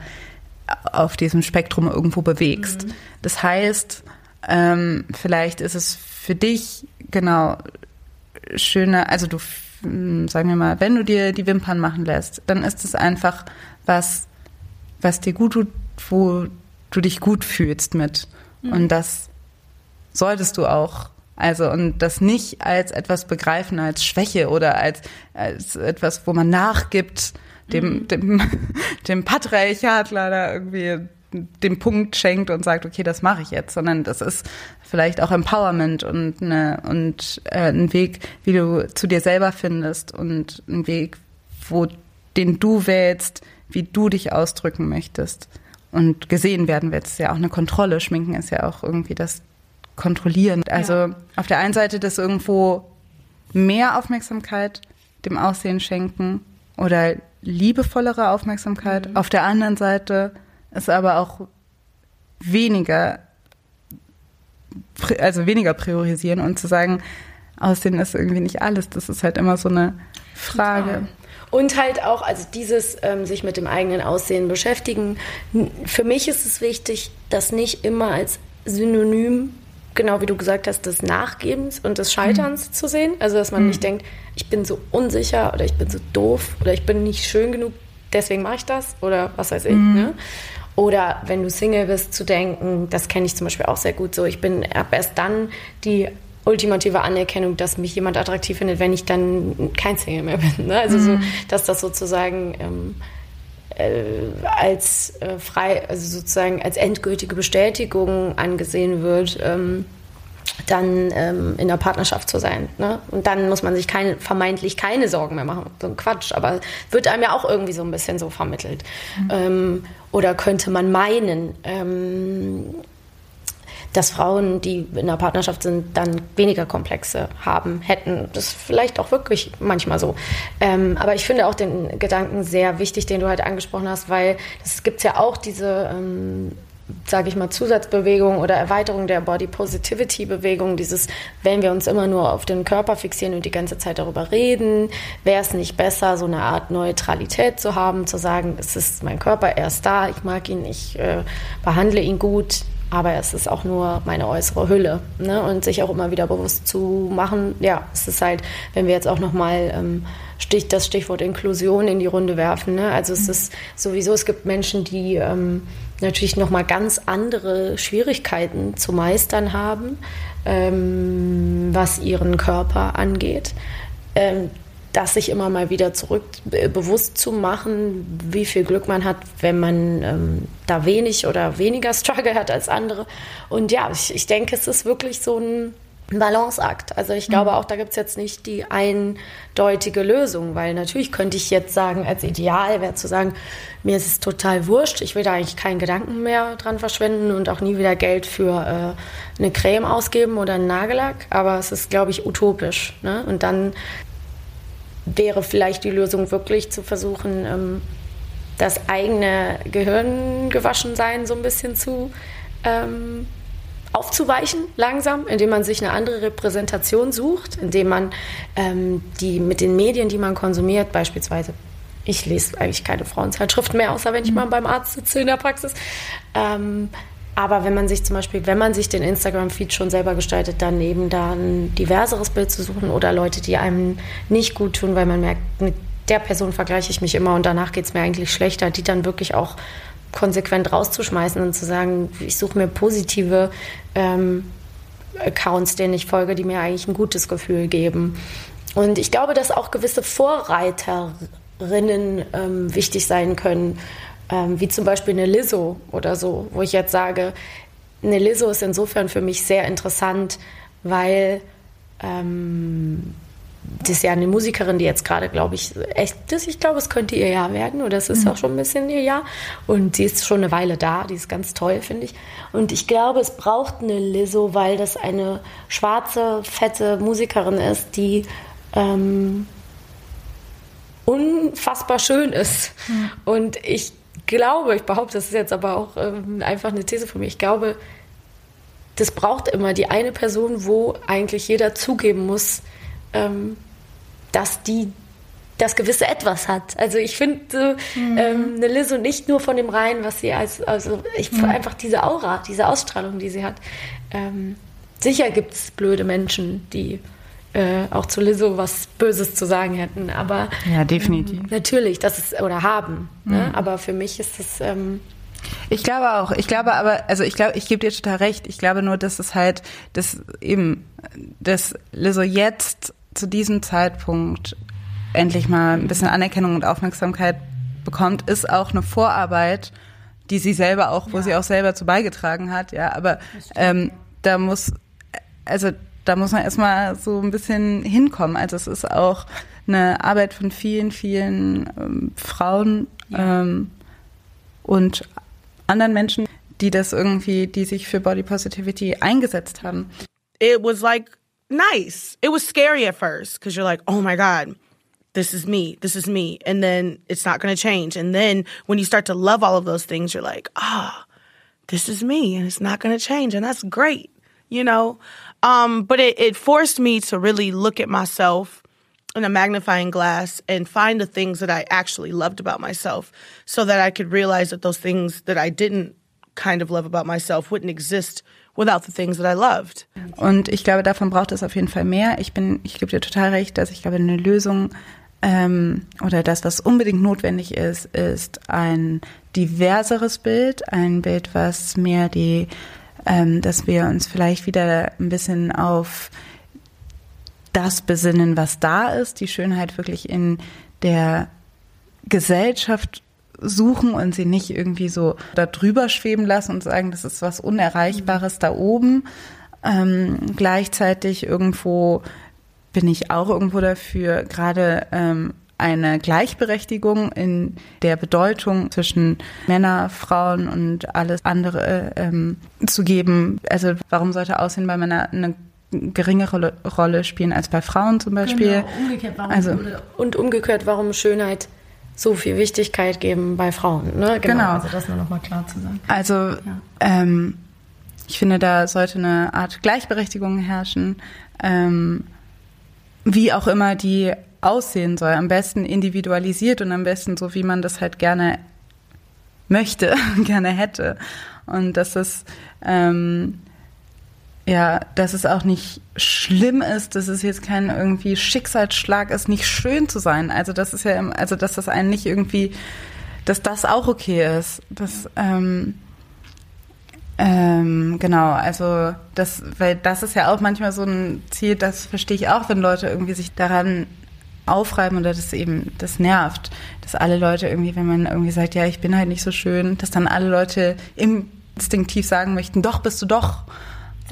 auf diesem Spektrum irgendwo bewegst. Mhm. Das heißt, ähm, vielleicht ist es für dich genau schöner, also du, hm, sagen wir mal, wenn du dir die Wimpern machen lässt, dann ist es einfach was, was dir gut tut, wo du dich gut fühlst mit. Mhm. Und das solltest du auch. Also, und das nicht als etwas begreifen, als Schwäche oder als, als etwas, wo man nachgibt, dem, dem, *laughs* dem Patriarchat leider irgendwie den Punkt schenkt und sagt, okay, das mache ich jetzt, sondern das ist vielleicht auch Empowerment und, eine, und äh, ein Weg, wie du zu dir selber findest und ein Weg, wo den du wählst, wie du dich ausdrücken möchtest und gesehen werden willst. Ja, auch eine Kontrolle. Schminken ist ja auch irgendwie das Kontrollieren. Also ja. auf der einen Seite das irgendwo mehr Aufmerksamkeit dem Aussehen schenken oder liebevollere Aufmerksamkeit. Mhm. Auf der anderen Seite ist aber auch weniger, also weniger priorisieren und zu sagen, Aussehen ist irgendwie nicht alles. Das ist halt immer so eine Frage. Total. Und halt auch, also dieses ähm, sich mit dem eigenen Aussehen beschäftigen. Für mich ist es wichtig, das nicht immer als Synonym, genau wie du gesagt hast, des Nachgebens und des Scheiterns mhm. zu sehen. Also dass man mhm. nicht denkt, ich bin so unsicher oder ich bin so doof oder ich bin nicht schön genug, deswegen mache ich das oder was weiß ich. Mhm. Ne? Oder wenn du Single bist, zu denken, das kenne ich zum Beispiel auch sehr gut so, ich bin erst dann die ultimative Anerkennung, dass mich jemand attraktiv findet, wenn ich dann kein Single mehr bin. Ne? Also mhm. so, dass das sozusagen ähm, äh, als äh, frei, also sozusagen als endgültige Bestätigung angesehen wird. Ähm, dann ähm, in der Partnerschaft zu sein. Ne? Und dann muss man sich keine, vermeintlich keine Sorgen mehr machen. So ein Quatsch. Aber wird einem ja auch irgendwie so ein bisschen so vermittelt. Mhm. Oder könnte man meinen, ähm, dass Frauen, die in einer Partnerschaft sind, dann weniger Komplexe haben, hätten. Das ist vielleicht auch wirklich manchmal so. Ähm, aber ich finde auch den Gedanken sehr wichtig, den du halt angesprochen hast, weil es gibt ja auch diese ähm, sage ich mal, Zusatzbewegung oder Erweiterung der Body Positivity Bewegung, dieses, wenn wir uns immer nur auf den Körper fixieren und die ganze Zeit darüber reden, wäre es nicht besser, so eine Art Neutralität zu haben, zu sagen, es ist mein Körper, er ist da, ich mag ihn, ich äh, behandle ihn gut, aber es ist auch nur meine äußere Hülle. Ne? Und sich auch immer wieder bewusst zu machen, ja, es ist halt, wenn wir jetzt auch nochmal ähm, Stich, das Stichwort Inklusion in die Runde werfen. Ne? Also es ist sowieso, es gibt Menschen, die ähm, natürlich nochmal ganz andere Schwierigkeiten zu meistern haben, ähm, was ihren Körper angeht. Ähm, das sich immer mal wieder zurück bewusst zu machen, wie viel Glück man hat, wenn man ähm, da wenig oder weniger *laughs* Struggle hat als andere. Und ja, ich, ich denke, es ist wirklich so ein Balanceakt. Also ich glaube mhm. auch, da gibt es jetzt nicht die eindeutige Lösung, weil natürlich könnte ich jetzt sagen, als Ideal wäre zu sagen, mir ist es total wurscht, ich will da eigentlich keinen Gedanken mehr dran verschwenden und auch nie wieder Geld für äh, eine Creme ausgeben oder einen Nagellack, aber es ist, glaube ich, utopisch. Ne? Und dann wäre vielleicht die Lösung wirklich zu versuchen, ähm, das eigene Gehirn gewaschen sein so ein bisschen zu ähm, aufzuweichen langsam, indem man sich eine andere Repräsentation sucht, indem man ähm, die mit den Medien, die man konsumiert, beispielsweise ich lese eigentlich keine Frauenzeitschriften mehr, außer wenn ich mal beim Arzt sitze in der Praxis. Ähm, aber wenn man sich zum Beispiel, wenn man sich den Instagram-Feed schon selber gestaltet, dann eben da ein diverseres Bild zu suchen oder Leute, die einem nicht gut tun, weil man merkt, mit der Person vergleiche ich mich immer und danach geht es mir eigentlich schlechter, die dann wirklich auch konsequent rauszuschmeißen und zu sagen, ich suche mir positive ähm, Accounts, denen ich folge, die mir eigentlich ein gutes Gefühl geben. Und ich glaube, dass auch gewisse Vorreiterinnen ähm, wichtig sein können ähm, wie zum Beispiel eine Lizzo oder so, wo ich jetzt sage, eine Lizzo ist insofern für mich sehr interessant, weil ähm, das ist ja eine Musikerin, die jetzt gerade, glaube ich, echt, das, ich glaube, es könnte ihr Jahr werden oder es ist mhm. auch schon ein bisschen ihr Jahr. Und sie ist schon eine Weile da, die ist ganz toll, finde ich. Und ich glaube, es braucht eine Lizzo, weil das eine schwarze, fette Musikerin ist, die ähm, unfassbar schön ist. Mhm. Und ich glaube, ich behaupte, das ist jetzt aber auch ähm, einfach eine These von mir, ich glaube, das braucht immer die eine Person, wo eigentlich jeder zugeben muss, ähm, dass die das gewisse Etwas hat. Also ich finde mhm. ähm, eine Lizzo nicht nur von dem rein, was sie als, also ich mhm. einfach diese Aura, diese Ausstrahlung, die sie hat. Ähm, sicher gibt es blöde Menschen, die äh, auch zu Lizzo was Böses zu sagen hätten. Aber ja, definitiv. Ähm, natürlich, das ist oder haben. Ne? Mhm. Ne? Aber für mich ist es. Ähm, ich glaube auch. Ich glaube aber, also ich glaube, ich gebe dir total recht. Ich glaube nur, dass es halt, dass eben, dass Lizzo jetzt zu diesem Zeitpunkt endlich mal ein bisschen Anerkennung und Aufmerksamkeit bekommt, ist auch eine Vorarbeit, die sie selber auch, wo sie auch selber zu beigetragen hat, ja. Aber ähm, da muss, also da muss man erstmal so ein bisschen hinkommen. Also es ist auch eine Arbeit von vielen, vielen ähm, Frauen ähm, und anderen Menschen, die das irgendwie, die sich für Body Positivity eingesetzt haben. It was like nice. It was scary at first because you're like, oh my God, this is me, this is me. And then it's not going to change. And then when you start to love all of those things, you're like, ah, oh, this is me and it's not going to change. And that's great, you know? Um, but it, it forced me to really look at myself in a magnifying glass and find the things that I actually loved about myself so that I could realize that those things that I didn't kind of love about myself wouldn't exist without the things that I loved. Und ich glaube, davon braucht es auf jeden Fall mehr. Ich bin, ich gebe dir total recht, dass ich glaube, eine Lösung ähm, oder das, was unbedingt notwendig ist, ist ein diverseres Bild, ein Bild, was mehr die, ähm, dass wir uns vielleicht wieder ein bisschen auf das besinnen, was da ist, die Schönheit wirklich in der Gesellschaft suchen und sie nicht irgendwie so da drüber schweben lassen und sagen, das ist was Unerreichbares da oben. Ähm, gleichzeitig irgendwo bin ich auch irgendwo dafür, gerade ähm, eine Gleichberechtigung in der Bedeutung zwischen Männer, Frauen und alles andere ähm, zu geben. Also warum sollte Aussehen bei Männern eine geringere Rolle spielen als bei Frauen zum Beispiel? Genau, umgekehrt, warum, also, und umgekehrt, warum Schönheit so viel Wichtigkeit geben bei Frauen. Ne? Genau. genau. Also das nur nochmal klar zu sagen. Also ja. ähm, ich finde, da sollte eine Art Gleichberechtigung herrschen, ähm, wie auch immer die aussehen soll. Am besten individualisiert und am besten so, wie man das halt gerne möchte, *laughs* gerne hätte. Und dass es ähm, ja, dass es auch nicht schlimm ist, dass es jetzt kein irgendwie Schicksalsschlag ist, nicht schön zu sein. Also das ist ja, also dass das einen nicht irgendwie, dass das auch okay ist. Das, ähm, ähm, genau, also das, weil das ist ja auch manchmal so ein Ziel, das verstehe ich auch, wenn Leute irgendwie sich daran aufreiben oder das eben, das nervt, dass alle Leute irgendwie, wenn man irgendwie sagt, ja, ich bin halt nicht so schön, dass dann alle Leute instinktiv sagen möchten, doch, bist du doch.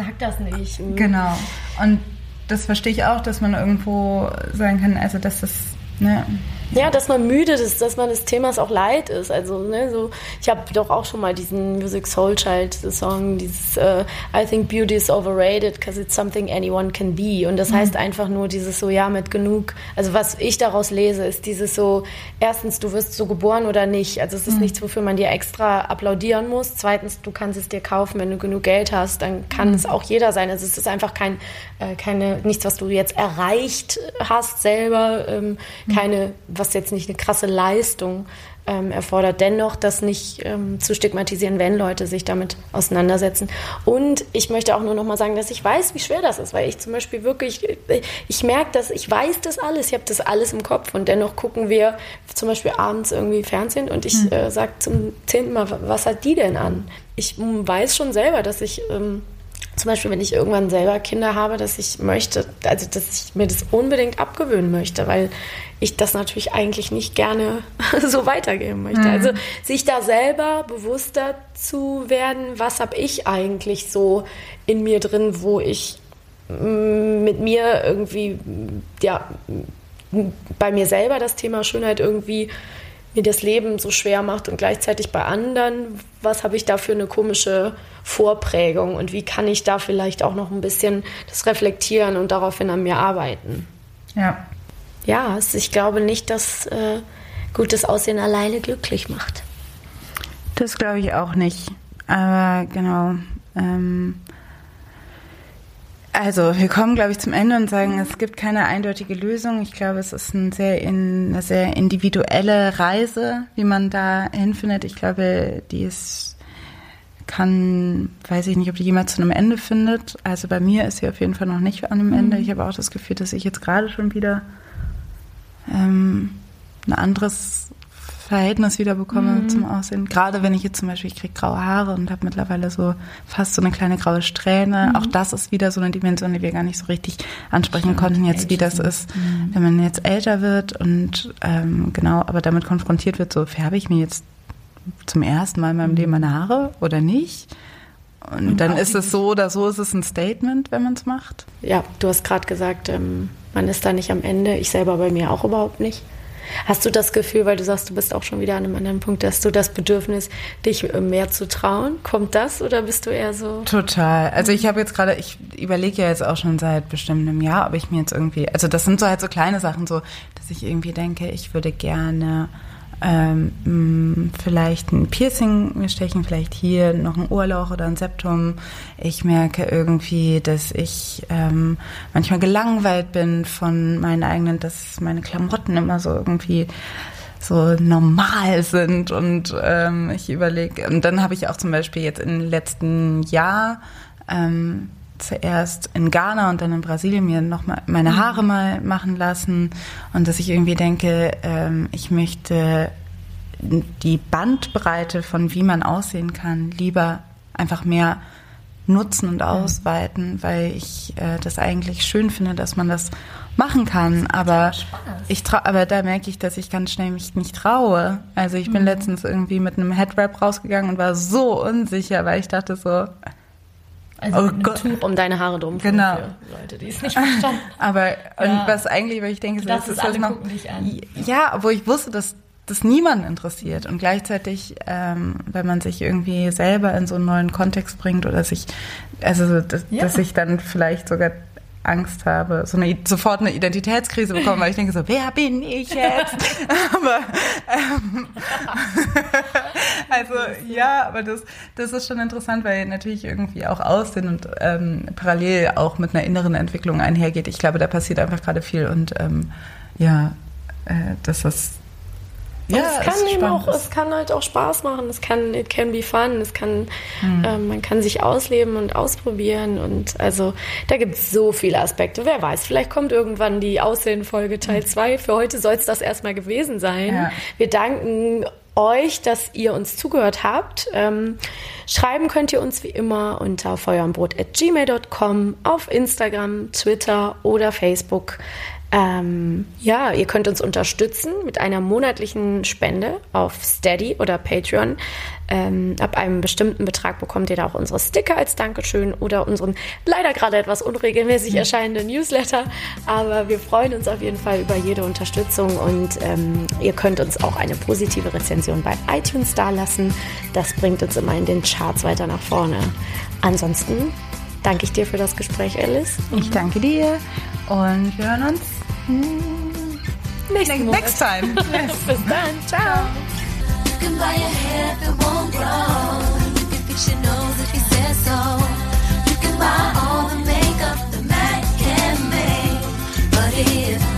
Sag das nicht. Mhm. Genau. Und das verstehe ich auch, dass man irgendwo sagen kann, also dass das, ne, ja, dass man müde ist, dass man des Themas auch leid ist. Also, ne, so, ich habe doch auch schon mal diesen Music Soul Child Song, dieses uh, I think beauty is overrated because it's something anyone can be. Und das mhm. heißt einfach nur dieses so, ja, mit genug. Also, was ich daraus lese, ist dieses so, erstens, du wirst so geboren oder nicht. Also, es ist mhm. nichts, wofür man dir extra applaudieren muss. Zweitens, du kannst es dir kaufen, wenn du genug Geld hast, dann kann mhm. es auch jeder sein. Also, es ist einfach kein, äh, keine, nichts, was du jetzt erreicht hast selber, ähm, mhm. keine, was jetzt nicht eine krasse Leistung ähm, erfordert. Dennoch, das nicht ähm, zu stigmatisieren, wenn Leute sich damit auseinandersetzen. Und ich möchte auch nur noch mal sagen, dass ich weiß, wie schwer das ist, weil ich zum Beispiel wirklich, äh, ich merke das, ich weiß das alles, ich habe das alles im Kopf und dennoch gucken wir zum Beispiel abends irgendwie Fernsehen und ich mhm. äh, sage zum zehnten Mal, was hat die denn an? Ich weiß schon selber, dass ich ähm, zum Beispiel, wenn ich irgendwann selber Kinder habe, dass ich möchte, also dass ich mir das unbedingt abgewöhnen möchte, weil ich das natürlich eigentlich nicht gerne *laughs* so weitergeben möchte. Mhm. Also sich da selber bewusster zu werden, was habe ich eigentlich so in mir drin, wo ich mm, mit mir irgendwie, ja, bei mir selber das Thema Schönheit irgendwie mir das Leben so schwer macht und gleichzeitig bei anderen, was habe ich da für eine komische Vorprägung und wie kann ich da vielleicht auch noch ein bisschen das reflektieren und daraufhin an mir arbeiten. Ja. Ja, ich glaube nicht, dass äh, gutes Aussehen alleine glücklich macht. Das glaube ich auch nicht. Aber genau. Ähm, also, wir kommen, glaube ich, zum Ende und sagen, es gibt keine eindeutige Lösung. Ich glaube, es ist ein sehr in, eine sehr individuelle Reise, wie man da hinfindet. Ich glaube, die ist, kann, weiß ich nicht, ob die jemals zu einem Ende findet. Also bei mir ist sie auf jeden Fall noch nicht an einem Ende. Mhm. Ich habe auch das Gefühl, dass ich jetzt gerade schon wieder ähm, ein anderes Verhältnis wieder bekomme zum Aussehen. Gerade wenn ich jetzt zum Beispiel, ich kriege graue Haare und habe mittlerweile so fast so eine kleine graue Strähne. Auch das ist wieder so eine Dimension, die wir gar nicht so richtig ansprechen konnten jetzt, wie das ist, wenn man jetzt älter wird und ähm, genau, aber damit konfrontiert wird, so färbe ich mir jetzt zum ersten Mal in meinem Leben meine Haare oder nicht? Und, dann ist es so oder so, ist es ein Statement, wenn man es macht. Ja, du hast gerade gesagt, ähm, man ist da nicht am Ende. Ich selber bei mir auch überhaupt nicht. Hast du das Gefühl, weil du sagst, du bist auch schon wieder an einem anderen Punkt, dass du das Bedürfnis, dich mehr zu trauen? Kommt das oder bist du eher so? Total. Also ich habe jetzt gerade, ich überlege ja jetzt auch schon seit bestimmt einem Jahr, ob ich mir jetzt irgendwie, also das sind so halt so kleine Sachen, so, dass ich irgendwie denke, ich würde gerne ähm, mh, vielleicht ein Piercing stechen, vielleicht hier noch ein Ohrloch oder ein Septum. Ich merke irgendwie, dass ich ähm, manchmal gelangweilt bin von meinen eigenen, dass meine Klamotten immer so irgendwie so normal sind und ähm, ich überlege, und dann habe ich auch zum Beispiel jetzt im letzten Jahr ähm, zuerst in Ghana und dann in Brasilien mir noch mal meine Haare mal machen lassen und dass ich irgendwie denke, ähm, ich möchte die Bandbreite von wie man aussehen kann lieber einfach mehr nutzen und ausweiten, weil ich äh, das eigentlich schön finde, dass man das machen kann. Aber ich trau aber da merke ich, dass ich ganz schnell mich nicht traue. Also ich bin letztens irgendwie mit einem Headwrap rausgegangen und war so unsicher, weil ich dachte so, Also Oh Gott. Tuch um deine Haare drum. Genau. Für Leute, die es nicht verstanden *laughs* Aber und Ja. was eigentlich, weil ich denke, Das das ist, alle gucken dich an. Ja, wo ich wusste, dass das niemanden interessiert und gleichzeitig, ähm, wenn man sich irgendwie selber in so einen neuen Kontext bringt oder sich, also dass, Ja. dass ich dann vielleicht sogar Angst habe, so eine sofort eine Identitätskrise bekommen, weil ich denke so, wer bin ich jetzt? *laughs* aber ähm, *laughs* also ja, aber das, das ist schon interessant, weil natürlich irgendwie auch Aussehen und ähm, parallel auch mit einer inneren Entwicklung einhergeht. Ich glaube, da passiert einfach gerade viel und ähm, ja, äh, das Ja, es kann eben spannend. auch, es kann halt auch Spaß machen. Es kann, it can be fun. Es kann, Hm. ähm, man kann sich ausleben und ausprobieren und also da gibt es so viele Aspekte. Wer weiß, vielleicht kommt irgendwann die Aussehen-Folge Teil 2. Für heute soll es das erstmal gewesen sein. Ja. Wir danken euch, dass ihr uns zugehört habt. Ähm, schreiben könnt ihr uns wie immer unter feuerundbrot.gmail.com auf Instagram, Twitter oder Facebook. Ähm, ja, ihr könnt uns unterstützen mit einer monatlichen Spende auf Steady oder Patreon. Ähm, ab einem bestimmten Betrag bekommt ihr da auch unsere Sticker als Dankeschön oder unseren leider gerade etwas unregelmäßig erscheinenden Newsletter. Aber wir freuen uns auf jeden Fall über jede Unterstützung und ähm, ihr könnt uns auch eine positive Rezension bei iTunes dalassen. Das bringt uns immer in den Charts weiter nach vorne. Ansonsten danke ich dir für das Gespräch, Alice. Ich danke dir und wir hören uns Mm. Next, next, next time. Yes. Bis dann. Ciao. You can buy a hair that won't grow. You can fix your nose if you say so. You can buy all the makeup the Mac can make. But if